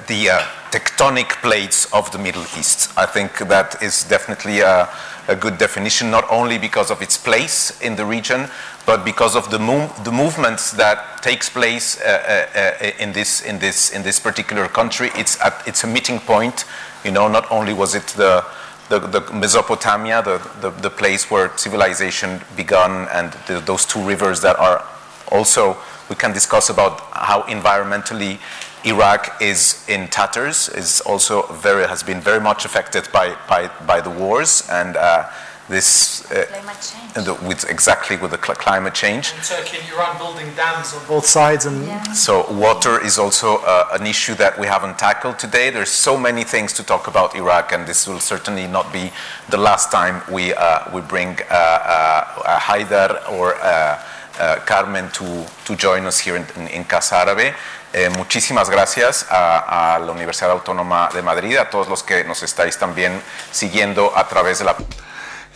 the tectonic plates of the Middle East. I think that is definitely a, a good definition, not only because of its place in the region, but because of the, the movements that takes place uh, uh, uh, in, this, in, this, in this particular country. It's, at, it's a meeting point. You know, not only was it the, the, the Mesopotamia, the, the, the place where civilization began, and the, those two rivers that are also, we can discuss about how environmentally Iraq is in tatters, is also very, has been very much affected by, by, by the wars, and uh, this, uh, Climate change. and the, with exactly with the cl- climate change. Turkey and Iran building dams on both sides and So water is also uh, an issue that we haven't tackled today. There's so many things to talk about Iraq, and this will certainly not be the last time we uh, we bring uh, uh, Hayder or uh, uh, Carmen to, to join us here in, in, in Casa Árabe. Eh, muchísimas gracias a, a la Universidad Autónoma de Madrid, a todos los que nos estáis también siguiendo a través de la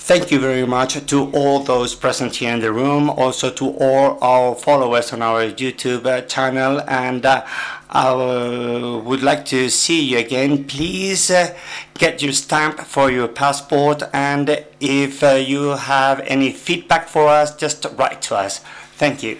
Thank you very much to all those present here in the room, also to all our followers on our YouTube uh, channel, and uh, I would like to see you again. Please uh, get your stamp for your passport, and if uh, you have any feedback for us, just write to us. Thank you.